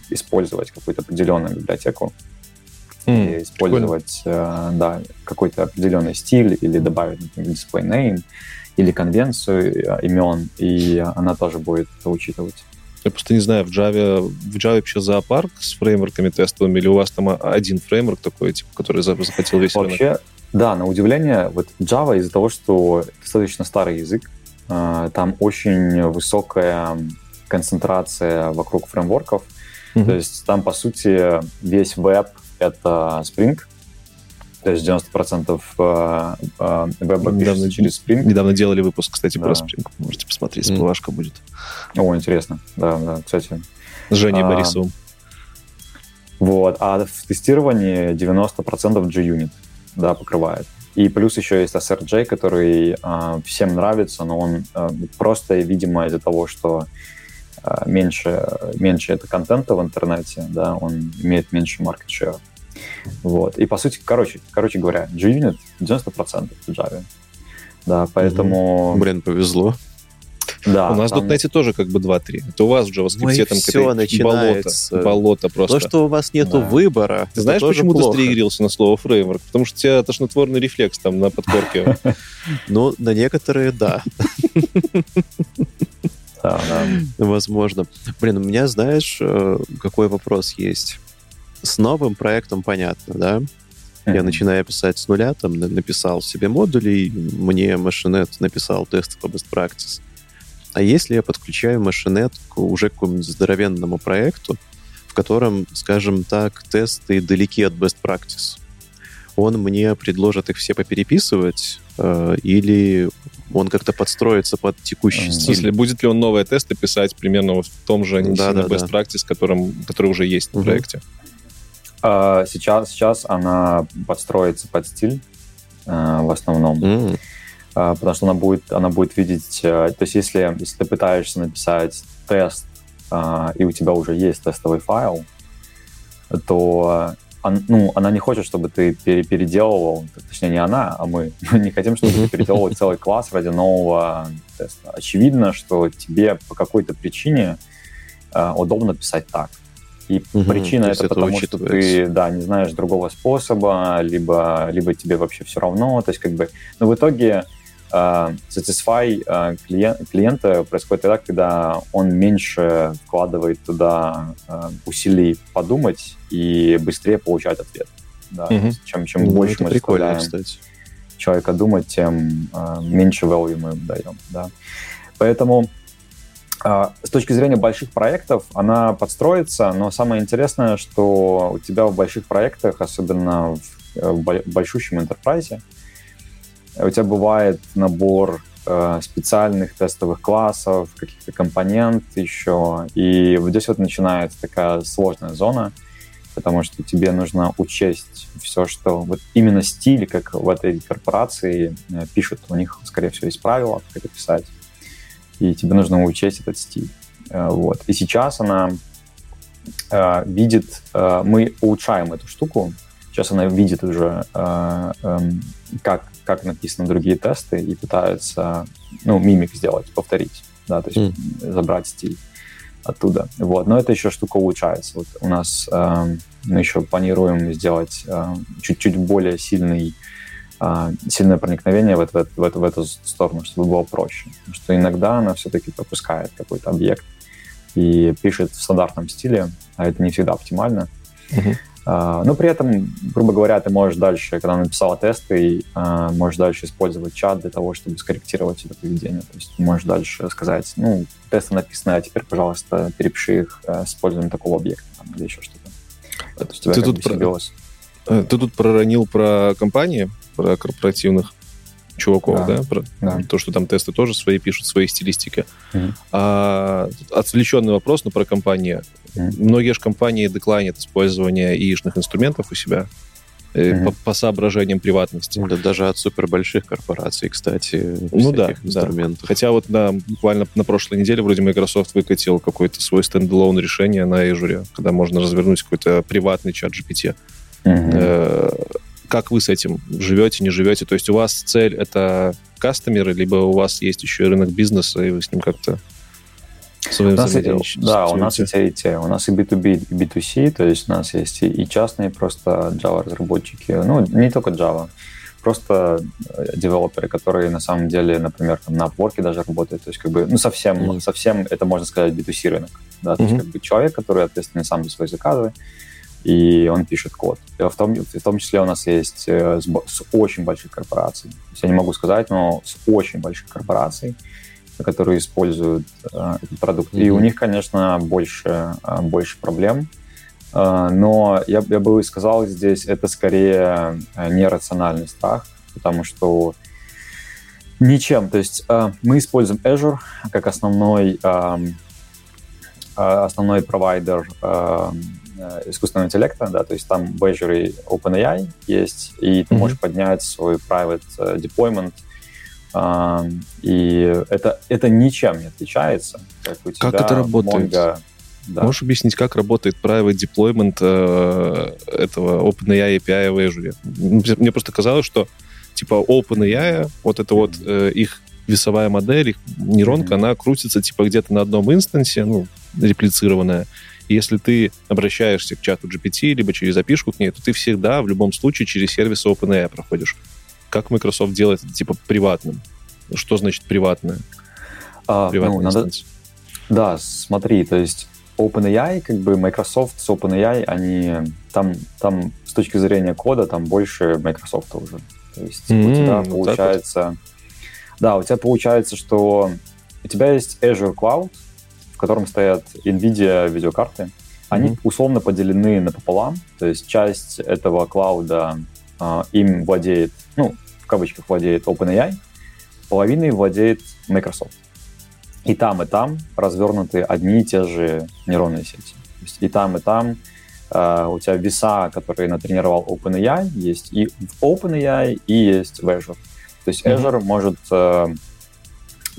[SPEAKER 4] использовать какую-то определенную библиотеку, И использовать э, да, какой-то определенный стиль или добавить, например, display name или конвенцию э, имен, и она тоже будет это учитывать.
[SPEAKER 1] Я просто не знаю, в Java, в Java вообще зоопарк с фреймворками тестовыми, или у вас там один фреймворк такой, типа, который за- захватил весь рынок?
[SPEAKER 4] Вообще, да, на удивление, вот Java из-за того, что достаточно старый язык, э, там очень высокая концентрация вокруг фреймворков,
[SPEAKER 1] Мгм.
[SPEAKER 4] то есть там, по сути, весь веб — это Spring, то есть 90% э, э, веба
[SPEAKER 1] Недавно-
[SPEAKER 4] через Spring.
[SPEAKER 1] Недавно делали выпуск, кстати, про
[SPEAKER 4] Да.
[SPEAKER 1] Spring. Можете посмотреть,
[SPEAKER 2] М.
[SPEAKER 1] сплашка будет.
[SPEAKER 4] О, интересно. Да, да, кстати.
[SPEAKER 1] С Женей
[SPEAKER 4] А,
[SPEAKER 1] Борисовым.
[SPEAKER 4] Вот. А в тестировании 90% JUnit да, покрывает. И плюс еще есть SRJ, который а, всем нравится, но он а, просто, видимо, из-за того, что меньше, меньше это контента в интернете, да, он имеет меньше market share. Вот. И по сути, короче, короче говоря, JUnit 90% в Java. Да, поэтому...
[SPEAKER 2] Блин, повезло.
[SPEAKER 4] Да,
[SPEAKER 1] у нас в
[SPEAKER 4] там-
[SPEAKER 1] .NET тоже как бы 2-3. Это у вас в JavaScript
[SPEAKER 2] Ой,
[SPEAKER 1] там какое-то
[SPEAKER 2] начинается.
[SPEAKER 1] болото, болото просто.
[SPEAKER 2] То, что у вас нету
[SPEAKER 4] Да.
[SPEAKER 2] выбора,
[SPEAKER 1] Ты знаешь, почему
[SPEAKER 2] плохо.
[SPEAKER 1] ты стригерился на слово фреймворк? Потому что у тебя тошнотворный рефлекс там на подкорке. *laughs*
[SPEAKER 2] Ну, на некоторые, да, *laughs*
[SPEAKER 4] Да, да.
[SPEAKER 2] возможно. Блин, у меня, знаешь, э, какой вопрос есть? С новым проектом понятно, да? Я начинаю писать с нуля, там на- написал себе модулей, мне Machinet написал тесты по best practice. А если я подключаю Machinet к уже к какому-нибудь здоровенному проекту, в котором, скажем так, тесты далеки от best practice, он мне предложит их все попереписывать э, или он как-то подстроится под текущий.
[SPEAKER 1] В
[SPEAKER 2] стиль?
[SPEAKER 1] смысле, будет ли он новые тесты писать примерно вот в том же
[SPEAKER 2] Да,
[SPEAKER 1] сильно
[SPEAKER 2] да, да.
[SPEAKER 1] best practice, которым, который уже есть на
[SPEAKER 2] Мгм.
[SPEAKER 1] проекте?
[SPEAKER 4] А, Сейчас, сейчас она подстроится под стиль э, в основном.
[SPEAKER 2] М,
[SPEAKER 4] А, потому что она будет, она будет видеть, э, то есть если, если ты пытаешься написать тест, а, и у тебя уже есть тестовый файл, то ну, она не хочет, чтобы ты пере- переделывал, точнее не она, а мы, *laughs* не хотим, чтобы ты переделывал *laughs* целый класс ради нового теста. Очевидно, что тебе по какой-то причине э, удобно писать так. И
[SPEAKER 2] Мгм,
[SPEAKER 4] причина это
[SPEAKER 2] это
[SPEAKER 4] потому, что ты, да, не знаешь другого способа, либо, либо тебе вообще все равно. То есть как бы, но в итоге satisfy э, клиен- клиента происходит тогда, когда он меньше вкладывает туда э, усилий подумать и быстрее получать ответ. Да, есть чем, чем
[SPEAKER 2] ну,
[SPEAKER 4] больше мы
[SPEAKER 2] прикольно, кстати.
[SPEAKER 4] человека думать, тем э, меньше value мы даем. Да. Поэтому э, с точки зрения больших проектов она подстроится, но самое интересное, что у тебя в больших проектах, особенно в, э, в бо- большущем enterprise, у тебя бывает набор э, специальных тестовых классов, каких-то компонент еще, и вот здесь вот начинается такая сложная зона, потому что тебе нужно учесть все, что вот именно стиль, как в этой корпорации э, пишут, у них, скорее всего, есть правила, как это писать, и тебе нужно учесть этот стиль. Э, Вот. И сейчас она видит, мы улучшаем эту штуку, сейчас она видит уже, эм, как, как написаны другие тесты и пытается, ну, мимик сделать, повторить, да, то есть забрать стиль оттуда. Вот. Но это еще штука улучшается. Вот у нас э, мы еще планируем сделать э, чуть-чуть более сильный, э, сильное проникновение в, это, в, это, в эту сторону, чтобы было проще. Потому что иногда она все-таки пропускает какой-то объект и пишет в стандартном стиле, а это не всегда оптимально. А, Но при этом, грубо говоря, ты можешь дальше, когда написала тесты, а, можешь дальше использовать чат для того, чтобы скорректировать это поведение. То есть можешь дальше сказать, ну, тесты написаны, а теперь, пожалуйста, перепиши их э, с использованием такого объекта там, или еще что-то. То есть у тебя
[SPEAKER 1] Ты тут про-. Э, Ты тут проронил про компании, про корпоративных чуваков,
[SPEAKER 4] Да.
[SPEAKER 1] да? Про
[SPEAKER 4] Да.
[SPEAKER 1] то, что там тесты тоже свои пишут, свои стилистики.
[SPEAKER 4] Мгм.
[SPEAKER 1] А, отвлеченный вопрос, но про компании.
[SPEAKER 4] Мгм.
[SPEAKER 1] Многие же компании деклайнят использование яичных инструментов у себя. mm-hmm. по, по соображениям приватности.
[SPEAKER 2] Да, даже от супербольших корпораций, кстати,
[SPEAKER 1] ну да,
[SPEAKER 2] инструментов.
[SPEAKER 1] Да. Хотя вот на, буквально на прошлой неделе вроде Microsoft выкатил какое-то свой стендалон решение на Azure, когда можно развернуть какой-то приватный чат GPT. Mm-hmm. Как вы с этим живете, не живете? То есть у вас цель это кастомеры, либо у вас есть еще и рынок бизнеса, и вы с ним как-то
[SPEAKER 4] у нас, да, у нас и те, У нас и B2B, и B2C, то есть у нас есть и частные просто Java-разработчики, ну, не только Java, просто э, девелоперы, которые на самом деле, например, там, на Upwork даже работают, то есть как бы, ну, совсем, mm-hmm. совсем это, можно сказать, B2C рынок, да, то mm-hmm. есть как бы человек, который ответственный сам за свои заказы, и он пишет код. В, том, в том числе у нас есть э, с, с очень больших корпораций. То есть я не могу сказать, но с очень больших корпораций, которые используют э, этот продукт. Mm-hmm. И у них, конечно, больше, э, больше проблем. Э, но я, я бы сказал, здесь это скорее э, нерациональный страх, потому что ничем. То есть э, мы используем Azure как основной, э, э основной провайдер Э, искусственного интеллекта, да, то есть там в Azure OpenAI есть, и ты mm-hmm. можешь поднять свой private э, deployment, uh, и это, это ничем не отличается.
[SPEAKER 1] Как, у тебя как это работает? Mongo, да. Можешь объяснить, как работает private deployment э, этого OpenAI API в Azure? Мне просто казалось, что типа OpenAI, вот это вот э, их весовая модель, их нейронка, mm-hmm. она крутится типа где-то на одном инстансе, ну, реплицированная, если ты обращаешься к чату GPT, либо через опишку к ней, то ты всегда в любом случае через сервис OpenAI проходишь. Как Microsoft делает это типа приватным? Что значит приватное?
[SPEAKER 4] А, ну, надо... Да, смотри, то есть OpenAI, как бы Microsoft с OpenAI, они там, там с точки зрения кода, там больше Microsoft уже. То есть mm-hmm, у тебя получается... Вот. Да, у тебя получается, что у тебя есть Azure Cloud, в котором стоят NVIDIA видеокарты. Они mm-hmm. условно поделены напополам, то есть часть этого клауда э, им владеет, ну, в кавычках владеет OpenAI, половиной владеет Microsoft. И там, и там развернуты одни и те же нейронные сети. То есть и там, и там э, у тебя веса, которые натренировал OpenAI, есть и в OpenAI, и есть в Azure. То есть Azure mm-hmm. может э,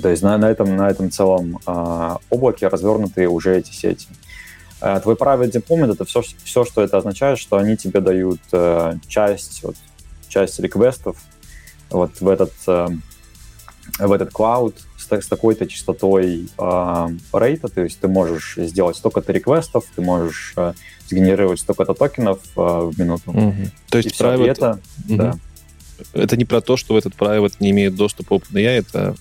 [SPEAKER 4] то есть на, на, этом, на этом целом э, облаке развернуты уже эти сети. Э, твой private deployment — это все, все, что это означает, что они тебе дают э, часть, вот, часть реквестов вот в этот, э, в этот cloud с, с такой-то частотой э, рейта, то есть ты можешь сделать столько-то реквестов, ты можешь э, сгенерировать столько-то токенов э, в минуту.
[SPEAKER 1] Угу. То есть private... это, угу. да. это не про то, что в этот private не имеет доступа OpenAI, это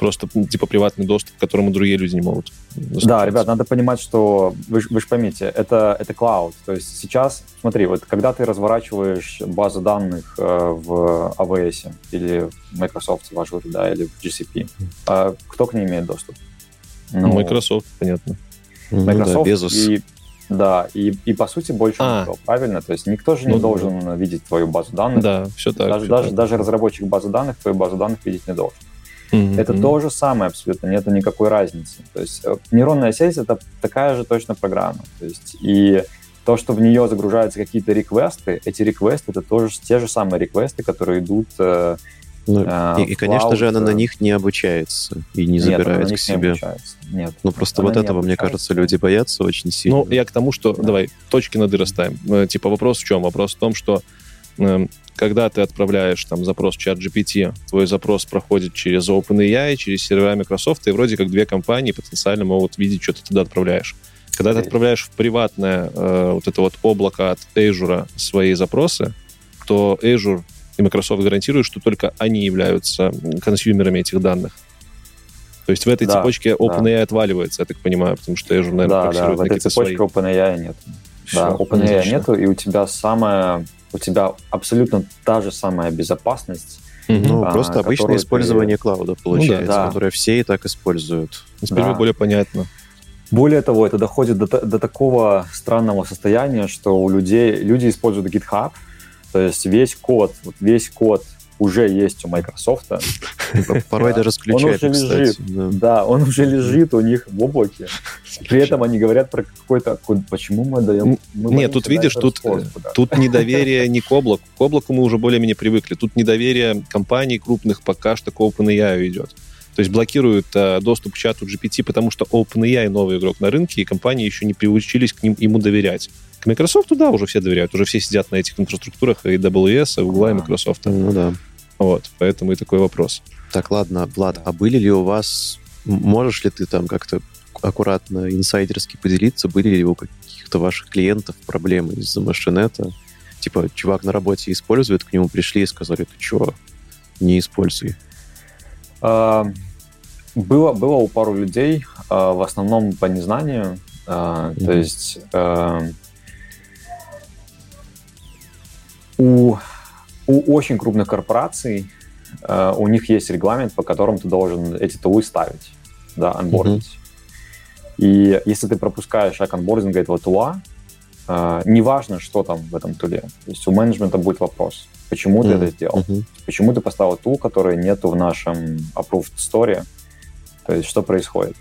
[SPEAKER 1] просто ну, типа приватный доступ, к которому другие люди не могут.
[SPEAKER 4] Да, ребят, надо понимать, что вы, вы же поймите, это, это клауд. То есть сейчас, смотри, вот когда ты разворачиваешь базу данных э, в AWS или в Microsoft в Azure, да, или в GCP, э, кто к ней имеет доступ?
[SPEAKER 1] Ну, Microsoft, понятно.
[SPEAKER 4] Microsoft ну, да, Bezos. и да, и, и по сути больше а. никто, правильно? То есть никто же не ну, должен видеть твою базу данных.
[SPEAKER 1] Да, все так.
[SPEAKER 4] Даже,
[SPEAKER 1] все
[SPEAKER 4] даже,
[SPEAKER 1] так.
[SPEAKER 4] даже разработчик базы данных твою базу данных видеть не должен. Mm-hmm. Это то же самое абсолютно, нет никакой разницы. То есть э, нейронная сеть — это такая же точно программа. То есть и то, что в нее загружаются какие-то реквесты, эти реквесты — это тоже те же самые реквесты, которые идут э,
[SPEAKER 2] ну, э, и, и, конечно же, она на них не обучается и не забирает Нет, к себе.
[SPEAKER 4] Не Нет.
[SPEAKER 2] Ну, просто вот этого, мне кажется, люди боятся очень сильно.
[SPEAKER 1] Ну, я к тому, что... Да. Давай, точки над «и» расставим. Типа вопрос в чем? Вопрос в том, что когда ты отправляешь там запрос в чат GPT, твой запрос проходит через OpenAI, через сервера Microsoft, и вроде как две компании потенциально могут видеть, что ты туда отправляешь. Когда ты отправляешь в приватное э, вот это вот облако от Azure свои запросы, то Azure и Microsoft гарантируют, что только они являются консюмерами этих данных. То есть в этой да, цепочке OpenAI да. отваливается, я так понимаю, потому что Azure, наверное,
[SPEAKER 4] да, да, в этой цепочке свои. OpenAI нет. Все, да, OpenAI нету, и у тебя самая у тебя абсолютно та же самая безопасность.
[SPEAKER 2] Ну, а, просто обычное использование ты... клауда получается, ну, да, да. которое все и так используют.
[SPEAKER 1] Теперь да. более понятно.
[SPEAKER 4] Более того, это доходит до, до такого странного состояния, что у людей люди используют GitHub, то есть весь код, вот весь код уже есть у Microsoft. *laughs*
[SPEAKER 2] Порой даже с ключами,
[SPEAKER 4] кстати. Да, он уже лежит у них в облаке. При этом они говорят про какой-то... Почему мы даем...
[SPEAKER 1] Нет, тут видишь, тут, тут недоверие не к облаку. К облаку мы уже более-менее привыкли. Тут недоверие компаний крупных пока что к OpenAI идет. То есть блокируют э, доступ к чату GPT, потому что OpenAI новый игрок на рынке, и компании еще не приучились к ним, ему доверять. К Microsoft, да, уже все доверяют, уже все сидят на этих инфраструктурах и AWS, Google, и Microsoft.
[SPEAKER 2] Ну да.
[SPEAKER 1] Вот, поэтому и такой вопрос.
[SPEAKER 2] Так, ладно, Влад, а были ли у вас, можешь ли ты там как-то аккуратно, инсайдерски поделиться, были ли у каких-то ваших клиентов проблемы из-за машинета? Типа, чувак на работе использует, к нему пришли и сказали, ты что, не используй.
[SPEAKER 4] А, было, было у пару людей, а, в основном по незнанию. Mm-hmm. То есть у, у очень крупных корпораций у них есть регламент, по которому ты должен эти тулы ставить, да, анбордить. Mm-hmm. И если ты пропускаешь шаг анбординга этого тула, неважно, что там в этом туле. То есть у менеджмента будет вопрос. Почему mm-hmm. ты это сделал? Mm-hmm. Почему ты поставил тул, который нету в нашем approved store? То есть что происходит?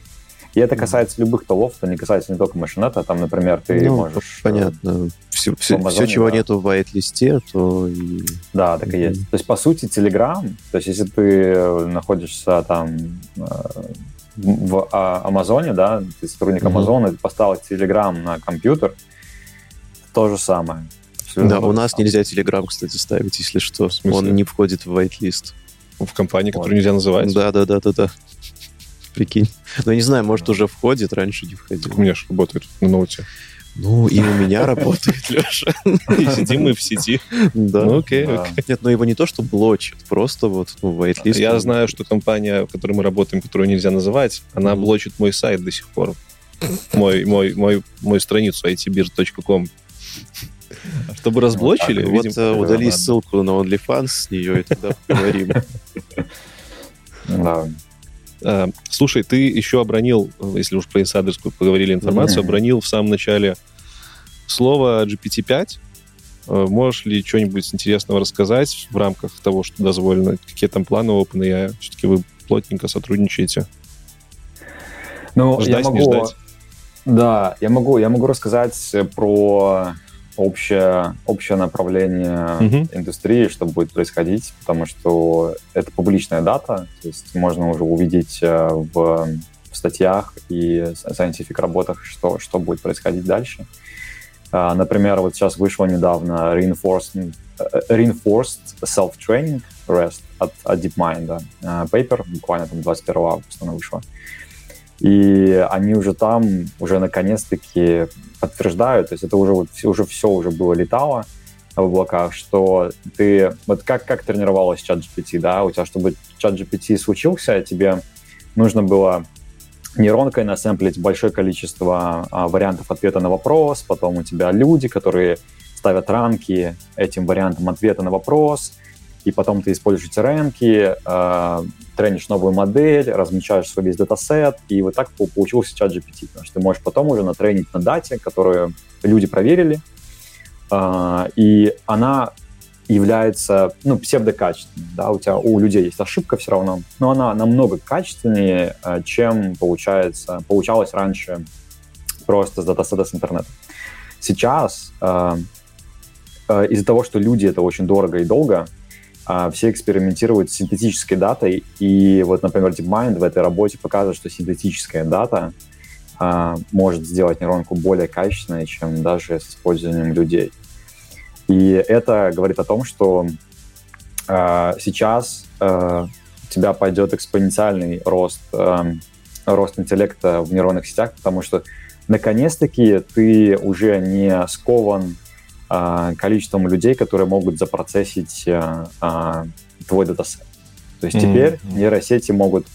[SPEAKER 4] И это касается любых тулов, это не касается не только машинета, там, например, ты ну, можешь...
[SPEAKER 2] Э, понятно. Все, все, Amazon, все чего да. нету в white-листе, то... И...
[SPEAKER 4] Да, так и есть. То есть, по сути, Telegram, то есть, если ты находишься там э, в а, Амазоне, да, ты сотрудник Амазона, mm-hmm. ты поставил Telegram на компьютер, то же самое.
[SPEAKER 2] Да, у нас нельзя Telegram, кстати, ставить, если что. Он не входит в whitelist.
[SPEAKER 1] В компании, которую нельзя называть?
[SPEAKER 2] Да, да, да, да, да. Прикинь. Ну, не знаю, может, уже входит, раньше не входил. Так
[SPEAKER 1] у меня же работает на ноуте.
[SPEAKER 2] Ну, и у меня работает, *laughs* Леша.
[SPEAKER 1] И сидим мы в сети.
[SPEAKER 2] Да. Ну, окей, окей. Нет, но его не то, что блочит, просто вот, ну, whitelist.
[SPEAKER 1] Я знаю, что компания, в которой мы работаем, которую нельзя называть, она блочит мой сайт до сих пор. Мой, мой, мой, мою страницу itbir.com. Чтобы разблочили,
[SPEAKER 2] вот, видим, вот удали ссылку на OnlyFans с нее, и тогда поговорим. *laughs*
[SPEAKER 4] Да.
[SPEAKER 1] А, слушай, ты еще обронил, если уж про инсайдерскую поговорили информацию, обронил в самом начале слово GPT-5. А, можешь ли что-нибудь интересного рассказать в рамках того, что дозволено? Какие там планы OpenAI? Все-таки вы плотненько сотрудничаете.
[SPEAKER 4] Ну, ждать, я могу... не ждать? Да, я могу, я могу рассказать про общее, общее направление mm-hmm. индустрии, что будет происходить, потому что это публичная дата, то есть можно уже увидеть э, в, в статьях и scientific работах, что, что будет происходить дальше. Uh, например, вот сейчас вышло недавно Reinforced, uh, reinforced Self-Training REST от, от DeepMind, uh, paper, буквально там 21 августа она вышла. И они уже там, уже наконец-таки подтверждают, то есть это уже, вот, уже все уже было летало в облаках, что ты, вот как, как тренировалась чат GPT, да, у тебя, чтобы чат GPT случился, тебе нужно было нейронкой насэмплить большое количество а, вариантов ответа на вопрос, потом у тебя люди, которые ставят рамки этим вариантам ответа на вопрос, и потом ты используешь эти рамки, э, тренишь новую модель, размечаешь свой весь датасет, и вот так получился чат GPT, потому что ты можешь потом уже натренить на дате, которую люди проверили, э, и она является ну, псевдокачественной. Да? У тебя у людей есть ошибка все равно, но она намного качественнее, э, чем получается, получалось раньше просто с датасета с интернета. Сейчас э, э, из-за того, что люди это очень дорого и долго, а, все экспериментируют с синтетической датой, и вот, например, DeepMind в этой работе показывает, что синтетическая дата а, может сделать нейронку более качественной, чем даже с использованием людей. И это говорит о том, что а, сейчас у тебя пойдет экспоненциальный рост, рост интеллекта в нейронных сетях, потому что наконец-таки ты уже не скован а, количеством людей, которые могут запроцессить а, а, твой датасет. То есть mm-hmm. теперь нейросети могут...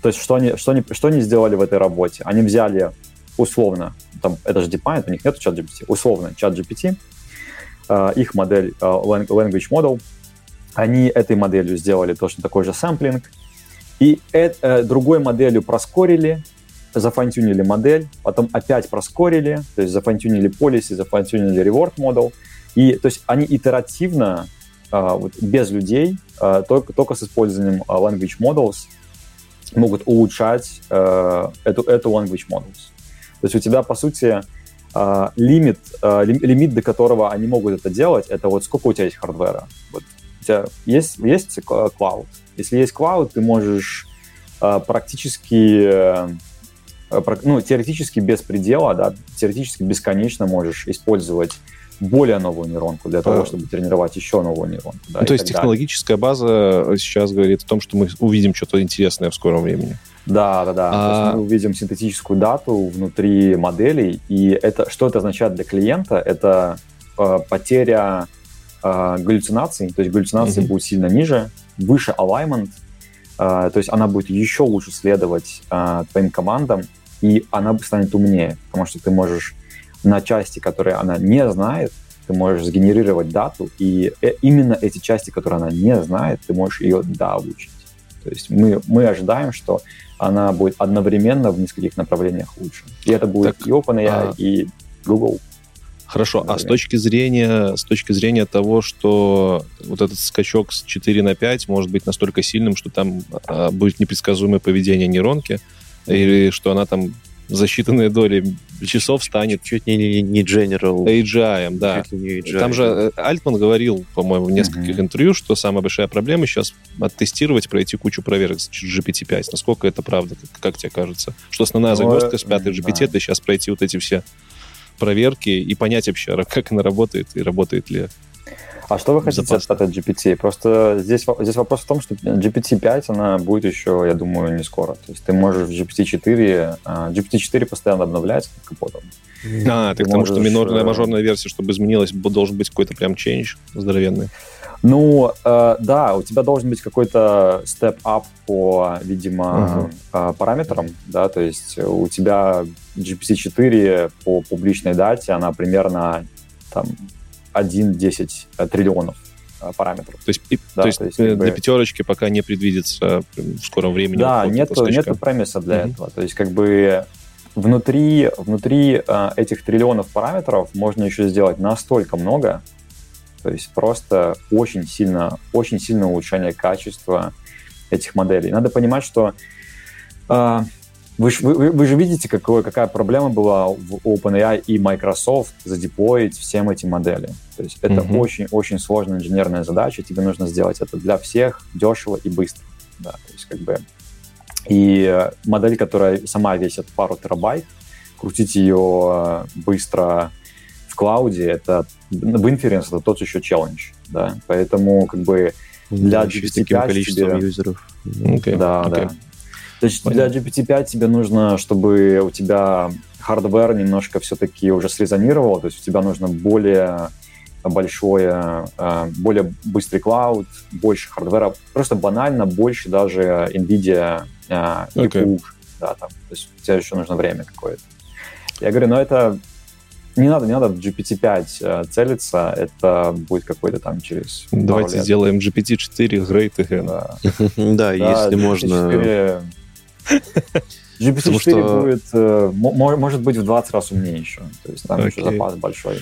[SPEAKER 4] То есть что они, что, они, что они сделали в этой работе? Они взяли условно, там, это же DeepMind, у них нет чат GPT, условно чат GPT, их модель language model, они этой моделью сделали точно такой же сэмплинг, и э, другой моделью проскорили, зафантюнили модель, потом опять проскорили, то есть зафантюнили policy, зафантюнили reward model, и то есть они итеративно вот без людей, только, только с использованием language models могут улучшать эту, эту language models. То есть у тебя, по сути, лимит, лимит, до которого они могут это делать, это вот сколько у тебя есть хардвера. Вот у тебя есть, есть cloud. Если есть cloud, ты можешь практически ну, теоретически без предела, да, теоретически бесконечно можешь использовать более новую нейронку для того, чтобы тренировать еще новую нейронку. Да,
[SPEAKER 1] ну, то есть технологическая база сейчас говорит о том, что мы увидим что-то интересное в скором времени.
[SPEAKER 4] Да, да, да. А... мы увидим синтетическую дату внутри моделей, и это что это означает для клиента? Это э, потеря э, галлюцинаций, то есть галлюцинации mm-hmm. будут сильно ниже, выше alignment, э, то есть она будет еще лучше следовать э, твоим командам, и она станет умнее, потому что ты можешь на части, которые она не знает, ты можешь сгенерировать дату, и э, именно эти части, которые она не знает, ты можешь ее доучить. То есть мы, мы ожидаем, что она будет одновременно в нескольких направлениях лучше. И это будет так, и OpenAI, а... и Google.
[SPEAKER 1] Хорошо, а с точки зрения с точки зрения того, что вот этот скачок с 4 на 5 может быть настолько сильным, что там а, будет непредсказуемое поведение нейронки, или что она там за считанные доли часов станет...
[SPEAKER 2] Чуть не, не, не General.
[SPEAKER 1] AGI, да. Не AGI. Там же э, Альтман говорил, по-моему, в нескольких uh-huh. интервью, что самая большая проблема сейчас оттестировать, пройти кучу проверок с GPT-5. Насколько это правда, как, как тебе кажется? Что основная ну, загвоздка с пятой GPT, да. это сейчас пройти вот эти все проверки и понять вообще, как она работает и работает ли
[SPEAKER 4] а что вы хотите Безопасно. от GPT? Просто здесь, здесь вопрос в том, что GPT-5, она будет еще, я думаю, не скоро. То есть ты можешь в GPT-4... GPT-4 постоянно обновляется под капотом.
[SPEAKER 1] А, ты, ты к тому, можешь... что минорная, э, мажорная версия, чтобы изменилась, должен быть какой-то прям change здоровенный.
[SPEAKER 4] Ну, э, да, у тебя должен быть какой-то step-up по, видимо, uh-huh. параметрам, да, то есть у тебя GPT-4 по публичной дате, она примерно там 1-10 э, триллионов э, параметров.
[SPEAKER 1] То есть, да, то есть, то есть для бы... пятерочки пока не предвидится в скором времени.
[SPEAKER 4] Да, нет нету премиса для mm-hmm. этого. То есть как бы внутри, внутри э, этих триллионов параметров можно еще сделать настолько много, то есть просто очень сильно, очень сильное улучшение качества этих моделей. Надо понимать, что э, вы, вы, вы же видите, какой, какая проблема была в OpenAI и Microsoft задеплоить всем эти модели. То есть это очень-очень mm-hmm. сложная инженерная задача, тебе нужно сделать это для всех дешево и быстро. Да, то есть как бы... И модель, которая сама весит пару терабайт, крутить ее э, быстро в cloud е, это в inference это тот еще челлендж, да, поэтому как бы для GPT-5
[SPEAKER 2] таким количеством тебе... юзеров.
[SPEAKER 4] Okay. Да, okay. да. То есть Понятно. для GPT-5 тебе нужно, чтобы у тебя hardware немножко все-таки уже срезонировал, то есть у тебя нужно более большое, э, более быстрый cloud, больше hardware а, просто банально больше даже NVIDIA э, и okay. да, там, то есть у тебя еще нужно время какое-то. Я говорю, но это не надо, не надо в GPT-5 э, целиться, это будет какой-то там через
[SPEAKER 1] Давайте сделаем GPT-4 Great Again.
[SPEAKER 2] Да, *laughs* да если можно
[SPEAKER 4] GPT-4 что... будет, э, может быть, в 20 раз умнее еще. То есть там okay. еще запас большой.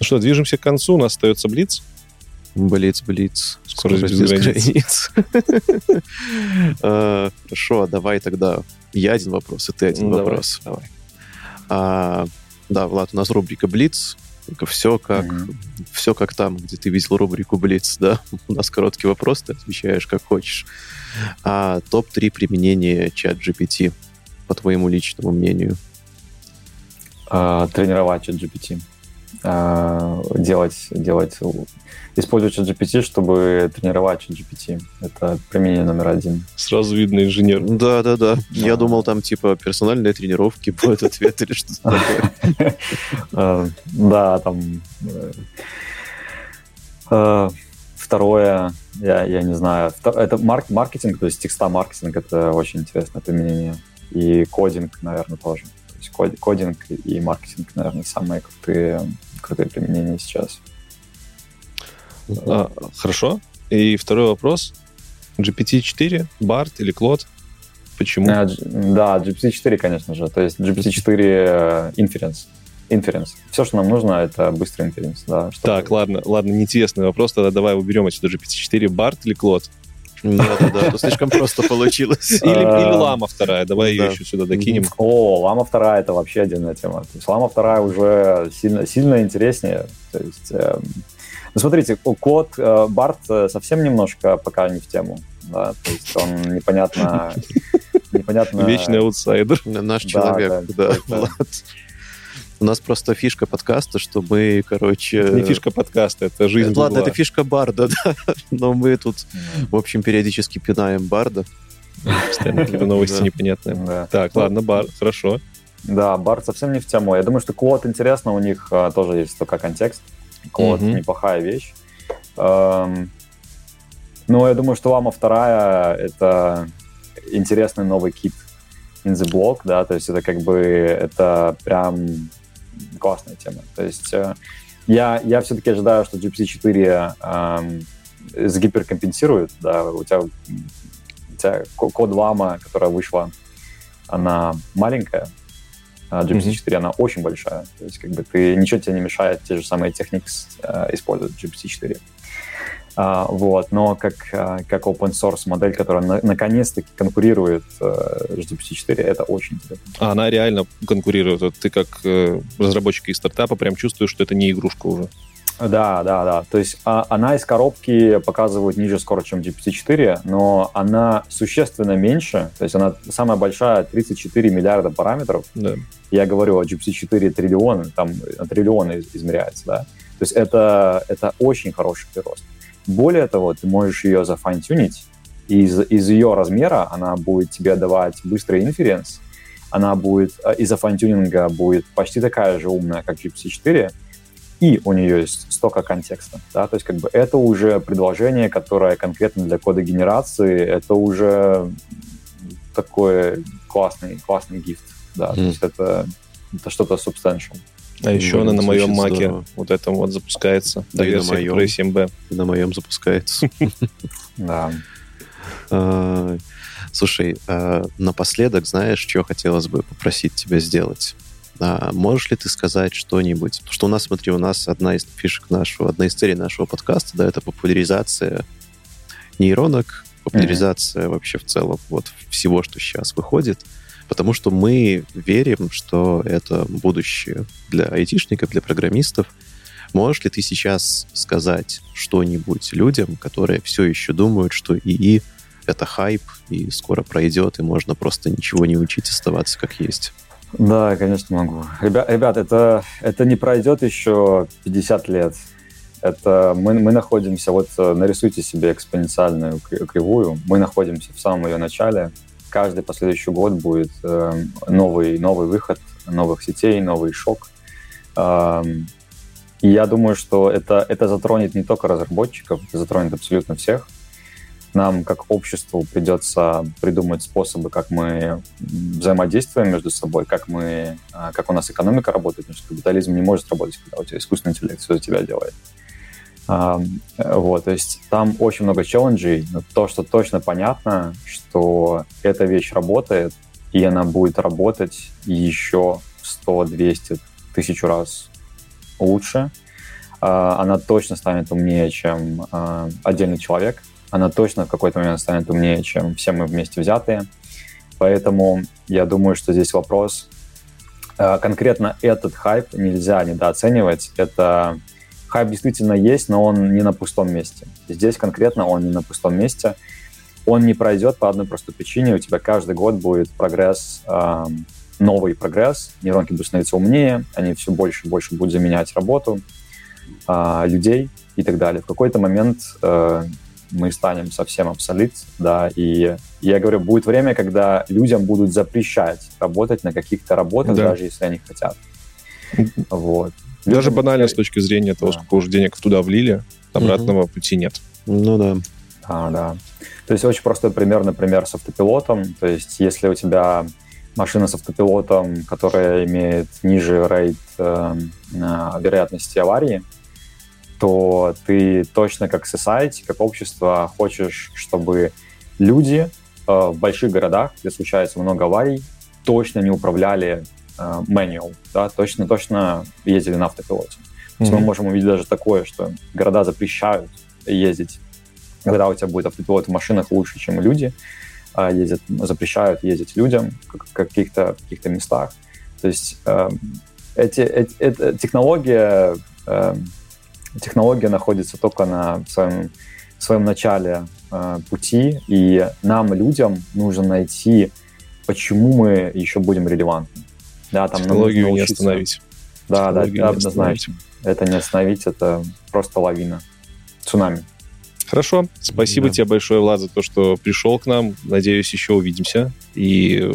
[SPEAKER 1] Ну что, движемся к концу, у нас остается Блиц.
[SPEAKER 2] Блиц, Блиц.
[SPEAKER 1] Скорость, без, без границ. *laughs*
[SPEAKER 2] А, хорошо, давай тогда я один вопрос, и ты один ну, вопрос.
[SPEAKER 1] Давай.
[SPEAKER 2] А, да, Влад, у нас рубрика Блиц. Все как, все как там, где ты видел рубрику Блиц, да? У нас короткий вопрос, ты отвечаешь как хочешь. А топ-3 применения чат GPT, по твоему личному мнению?
[SPEAKER 4] А, тренировать чат GPT. А, делать, делать, использовать GPT, чтобы тренировать GPT. Это применение номер один.
[SPEAKER 1] Сразу видно инженер.
[SPEAKER 2] Да, да, да. Я думал, там типа персональные тренировки *laughs* будет ответ или что-то *laughs* такое.
[SPEAKER 4] А, да, там э, Второе, я, я не знаю, это марк, маркетинг, то есть текста маркетинг, это очень интересное применение. И кодинг, наверное, тоже. То есть код, кодинг и маркетинг, наверное, самые крутые, крутые применения сейчас.
[SPEAKER 1] А, хорошо. И второй вопрос. GPT-4, BART или Claude? Почему?
[SPEAKER 4] А, да, GPT-4, конечно же. То есть GPT-4 э, Inference. Inference. Все, что нам нужно, это быстрый inference. Да,
[SPEAKER 1] чтобы... Так, ладно, ладно, неинтересный вопрос, тогда давай уберем отсюда GPT-4. Барт или Клод?
[SPEAKER 2] Да-да-да, это слишком просто получилось. *laughs*
[SPEAKER 1] Или, или лама вторая, давай ее еще сюда докинем.
[SPEAKER 4] О, лама вторая это вообще отдельная тема. То есть лама вторая уже сильно, сильно интереснее. То есть, э, ну смотрите, код э, Барт э, совсем немножко пока не в тему. Да, то есть он непонятно... *laughs* непонятно...
[SPEAKER 1] Вечный аутсайдер.
[SPEAKER 2] Наш человек, да, Влад. У нас просто фишка подкаста, что мы, короче...
[SPEAKER 1] Это не фишка подкаста, это жизнь
[SPEAKER 2] Ладно, Гугла. это фишка Барда, *laughs* да. Но мы тут, в общем, периодически пинаем Барда.
[SPEAKER 1] Постоянно какие-то *laughs* новости непонятные. Так, ладно, Бар, хорошо.
[SPEAKER 4] Да, Бард совсем не в тему. Я думаю, что Клод интересно, у них а, тоже есть только контекст. Клод неплохая вещь. Эм, но я думаю, что Лама вторая — это интересный новый кит in the block, да, то есть это как бы, это прям классная тема. То есть э, я, я все-таки ожидаю, что GPT-4 э, сгиперкомпенсирует, да, у тебя, у тебя код лама, которая вышла, она маленькая, а GPT-4 mm-hmm. она очень большая. То есть как бы ты ничего тебе не мешает те же самые Technics э, использовать GPT-4. А, вот, но как, а, как open source модель, которая на, наконец-таки конкурирует э, GPT-4, это очень интересно.
[SPEAKER 1] А она реально конкурирует. Вот ты как э, разработчик из стартапа прям чувствуешь, что это не игрушка уже.
[SPEAKER 4] Да, да, да. То есть а, она из коробки показывает ниже скорость, чем GPT-4, но она существенно меньше. То есть она самая большая, 34 миллиарда параметров. Да. Я говорю о GPT-4 триллион, там триллионы измеряется, да. То есть это, это очень хороший прирост. Более того, ты можешь ее зафантюнить, и из, из ее размера она будет тебе давать быстрый инференс, она будет э, из-за фантюнинга будет почти такая же умная, как GPT-4, и у нее есть столько контекста. Да? То есть как бы это уже предложение, которое конкретно для кода генерации, это уже такой классный, классный гифт. Да? Mm. То есть это, это что-то substantial.
[SPEAKER 1] А еще она на моем маке вот этом вот запускается.
[SPEAKER 2] Да, и на моем. 7B. На моем запускается. *laughs*
[SPEAKER 4] Да.
[SPEAKER 2] А, слушай, а, напоследок, знаешь, что хотелось бы попросить тебя сделать? А, можешь ли ты сказать что-нибудь? Потому что у нас, смотри, у нас одна из фишек нашего, одна из целей нашего подкаста, да, это популяризация нейронок, популяризация mm-hmm. вообще в целом вот всего, что сейчас выходит потому что мы верим, что это будущее для айтишников, для программистов. Можешь ли ты сейчас сказать что-нибудь людям, которые все еще думают, что ИИ — это хайп, и скоро пройдет, и можно просто ничего не учить, оставаться как есть?
[SPEAKER 4] Да, конечно, могу. Ребят, ребят это, это не пройдет еще 50 лет. Это мы, мы находимся, вот э, нарисуйте себе экспоненциальную кривую, мы находимся в самом ее начале, каждый последующий год будет э, новый, новый выход новых сетей, новый шок. Э, я думаю, что это, это затронет не только разработчиков, это затронет абсолютно всех. Нам, как обществу, придется придумать способы, как мы взаимодействуем между собой, как, мы, э, как у нас экономика работает, потому что капитализм не может работать, когда у тебя искусственный интеллект все за тебя делает. Вот, то есть там очень много челленджей, но то, что точно понятно, что эта вещь работает, и она будет работать еще 100, 200, тысячу раз лучше. А, она точно станет умнее, чем а, отдельный человек. Она точно в какой-то момент станет умнее, чем все мы вместе взятые. Поэтому я думаю, что здесь вопрос а, конкретно этот хайп нельзя недооценивать. Это хайп действительно есть, но он не на пустом месте. Здесь конкретно он не на пустом месте. Он не пройдет по одной простой причине. У тебя каждый год будет прогресс, э, новый прогресс. Нейронки будут становиться умнее, они все больше и больше будут заменять работу э, людей и так далее. В какой-то момент э, мы станем совсем абсолют, да, и я говорю, будет время, когда людям будут запрещать работать на каких-то работах, да. даже если они хотят. Вот.
[SPEAKER 1] Даже банально с точки зрения того, да. сколько уже денег туда влили, обратного угу. пути нет.
[SPEAKER 2] Ну да.
[SPEAKER 4] А, да. То есть очень простой пример, например, с автопилотом. То есть если у тебя машина с автопилотом, которая имеет ниже рейд э, вероятности аварии, то ты точно как society, как общество хочешь, чтобы люди э, в больших городах, где случается много аварий, точно не управляли manual, да, точно-точно ездили на автопилоте. То есть
[SPEAKER 1] Мгм.
[SPEAKER 4] мы можем увидеть даже такое, что города запрещают ездить, когда у тебя будет автопилот в машинах лучше, чем люди а, ездят, запрещают ездить людям в каких-то каких местах. То есть э, эти, эти, эта технология, э, технология находится только на своем, своем начале э, пути, и нам, людям, нужно найти, почему мы еще будем релевантны. Да, там нам нужно
[SPEAKER 1] Технологию не остановить.
[SPEAKER 4] Да, да,
[SPEAKER 1] Технологию не
[SPEAKER 4] однозначно. Это не остановить, это просто лавина. Цунами.
[SPEAKER 1] Хорошо. Спасибо
[SPEAKER 2] Да.
[SPEAKER 1] тебе большое, Влад, за то, что пришел к нам. Надеюсь, еще увидимся. И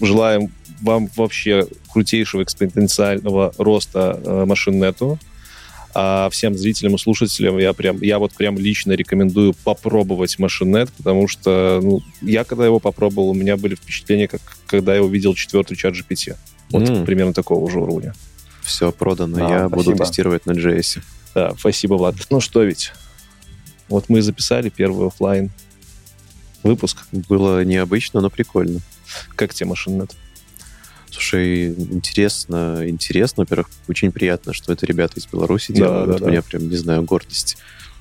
[SPEAKER 1] желаем вам вообще крутейшего экспоненциального роста э, машиннету. А всем зрителям и слушателям я прям, я вот прям лично рекомендую попробовать машинет, потому что ну, я когда его попробовал, у меня были впечатления, как когда я увидел четвертый чат GPT. Вот
[SPEAKER 2] М.
[SPEAKER 1] примерно такого же уровня.
[SPEAKER 2] Все продано,
[SPEAKER 4] Да,
[SPEAKER 2] я буду
[SPEAKER 4] спасибо.
[SPEAKER 2] тестировать на JS.
[SPEAKER 1] Да, спасибо, Влад. Ну что ведь, вот мы записали первый оффлайн выпуск.
[SPEAKER 2] Было необычно, но прикольно.
[SPEAKER 1] Как тебе машинет?
[SPEAKER 2] Слушай, интересно, интересно. Во-первых, очень приятно, что это ребята из Беларуси
[SPEAKER 1] Да,
[SPEAKER 2] делают.
[SPEAKER 1] да,
[SPEAKER 2] У
[SPEAKER 1] да.
[SPEAKER 2] меня прям, не знаю, гордость.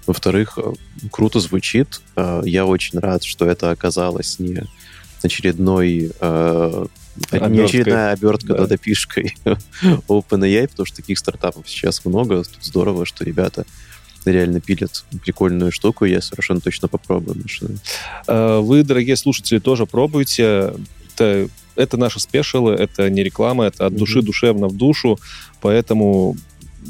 [SPEAKER 2] Во-вторых, э, круто звучит. Э, Я очень рад, что это оказалось не очередной э, не
[SPEAKER 1] Оберткой.
[SPEAKER 2] очередная обертка
[SPEAKER 1] Да.
[SPEAKER 2] да. допишкой *laughs* OpenAI, потому что таких стартапов сейчас много. Тут здорово, что ребята реально пилят прикольную штуку, я совершенно точно попробую.
[SPEAKER 1] Э, Вы, дорогие слушатели, тоже пробуйте. Это, это наши спешилы, это не реклама, это от души душевно в душу, поэтому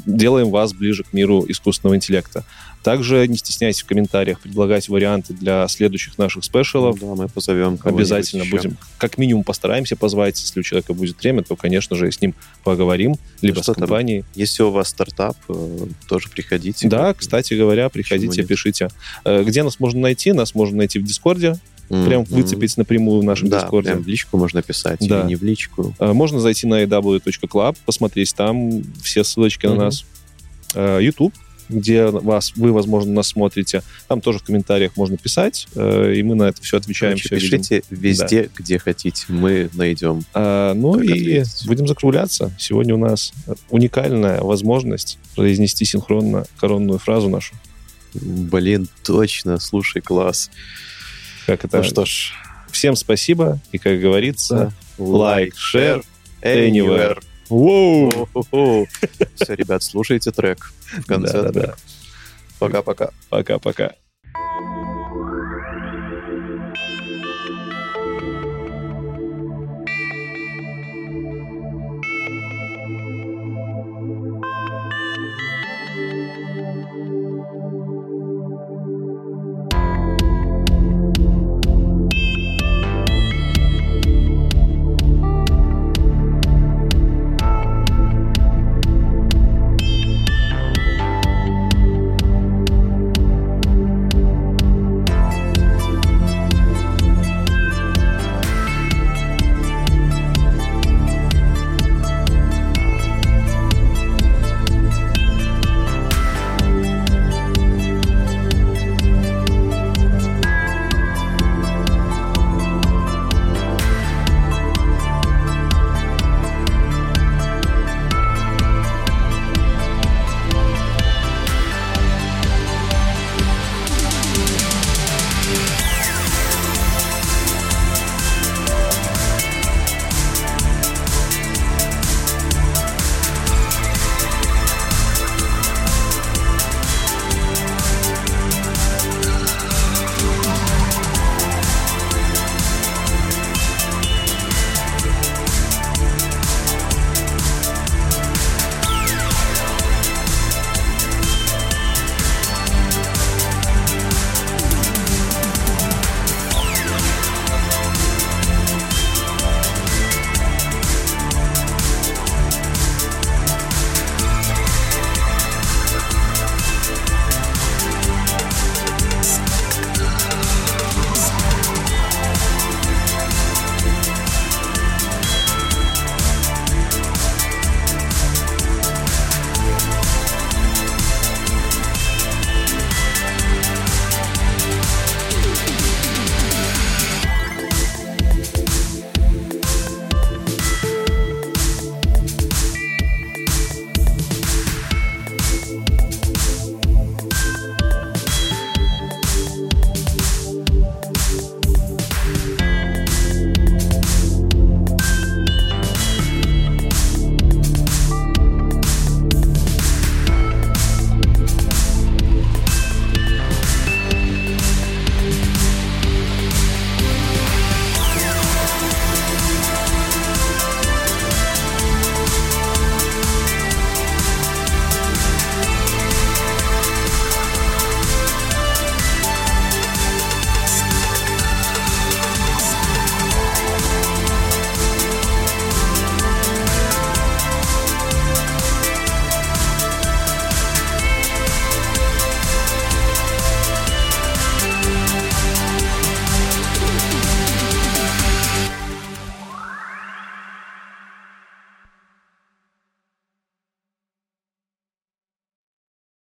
[SPEAKER 1] делаем вас ближе к миру искусственного интеллекта. Также не стесняйтесь в комментариях предлагать варианты для следующих наших спешилов.
[SPEAKER 2] Да, мы позовем
[SPEAKER 1] Обязательно
[SPEAKER 2] еще.
[SPEAKER 1] будем, как минимум, постараемся позвать. Если у человека будет время, то, конечно же, с ним поговорим, либо
[SPEAKER 2] что
[SPEAKER 1] с
[SPEAKER 2] там?
[SPEAKER 1] компанией.
[SPEAKER 2] Если у вас стартап, э, тоже приходите.
[SPEAKER 1] Да, кстати говоря, приходите, пишите. Э, Где нас можно найти? Нас можно найти в Дискорде,
[SPEAKER 2] М,
[SPEAKER 1] прям выцепить напрямую в нашем
[SPEAKER 2] да,
[SPEAKER 1] Дискорде.
[SPEAKER 2] прям в личку можно писать,
[SPEAKER 1] Да.
[SPEAKER 2] или не в личку.
[SPEAKER 1] Э, Можно зайти на aw.club, посмотреть там все ссылочки на
[SPEAKER 2] Мгм.
[SPEAKER 1] нас. Э, YouTube, где вас, вы, возможно, нас смотрите. Там тоже в комментариях можно писать, э, и мы на это все отвечаем.
[SPEAKER 2] Короче,
[SPEAKER 1] видим.
[SPEAKER 2] пишите везде, где хотите. Мы найдем.
[SPEAKER 1] А, ну и
[SPEAKER 2] ответить.
[SPEAKER 1] будем закругляться. Сегодня у нас уникальная возможность произнести синхронно коронную фразу нашу.
[SPEAKER 2] Блин, точно, слушай, класс.
[SPEAKER 1] Как это?
[SPEAKER 2] Ну что ж,
[SPEAKER 1] Всем спасибо. И, как говорится, лайк, share,
[SPEAKER 2] anywhere.
[SPEAKER 1] Воу!
[SPEAKER 2] Все, ребят, слушайте трек в конце. Пока-пока.
[SPEAKER 1] Пока-пока.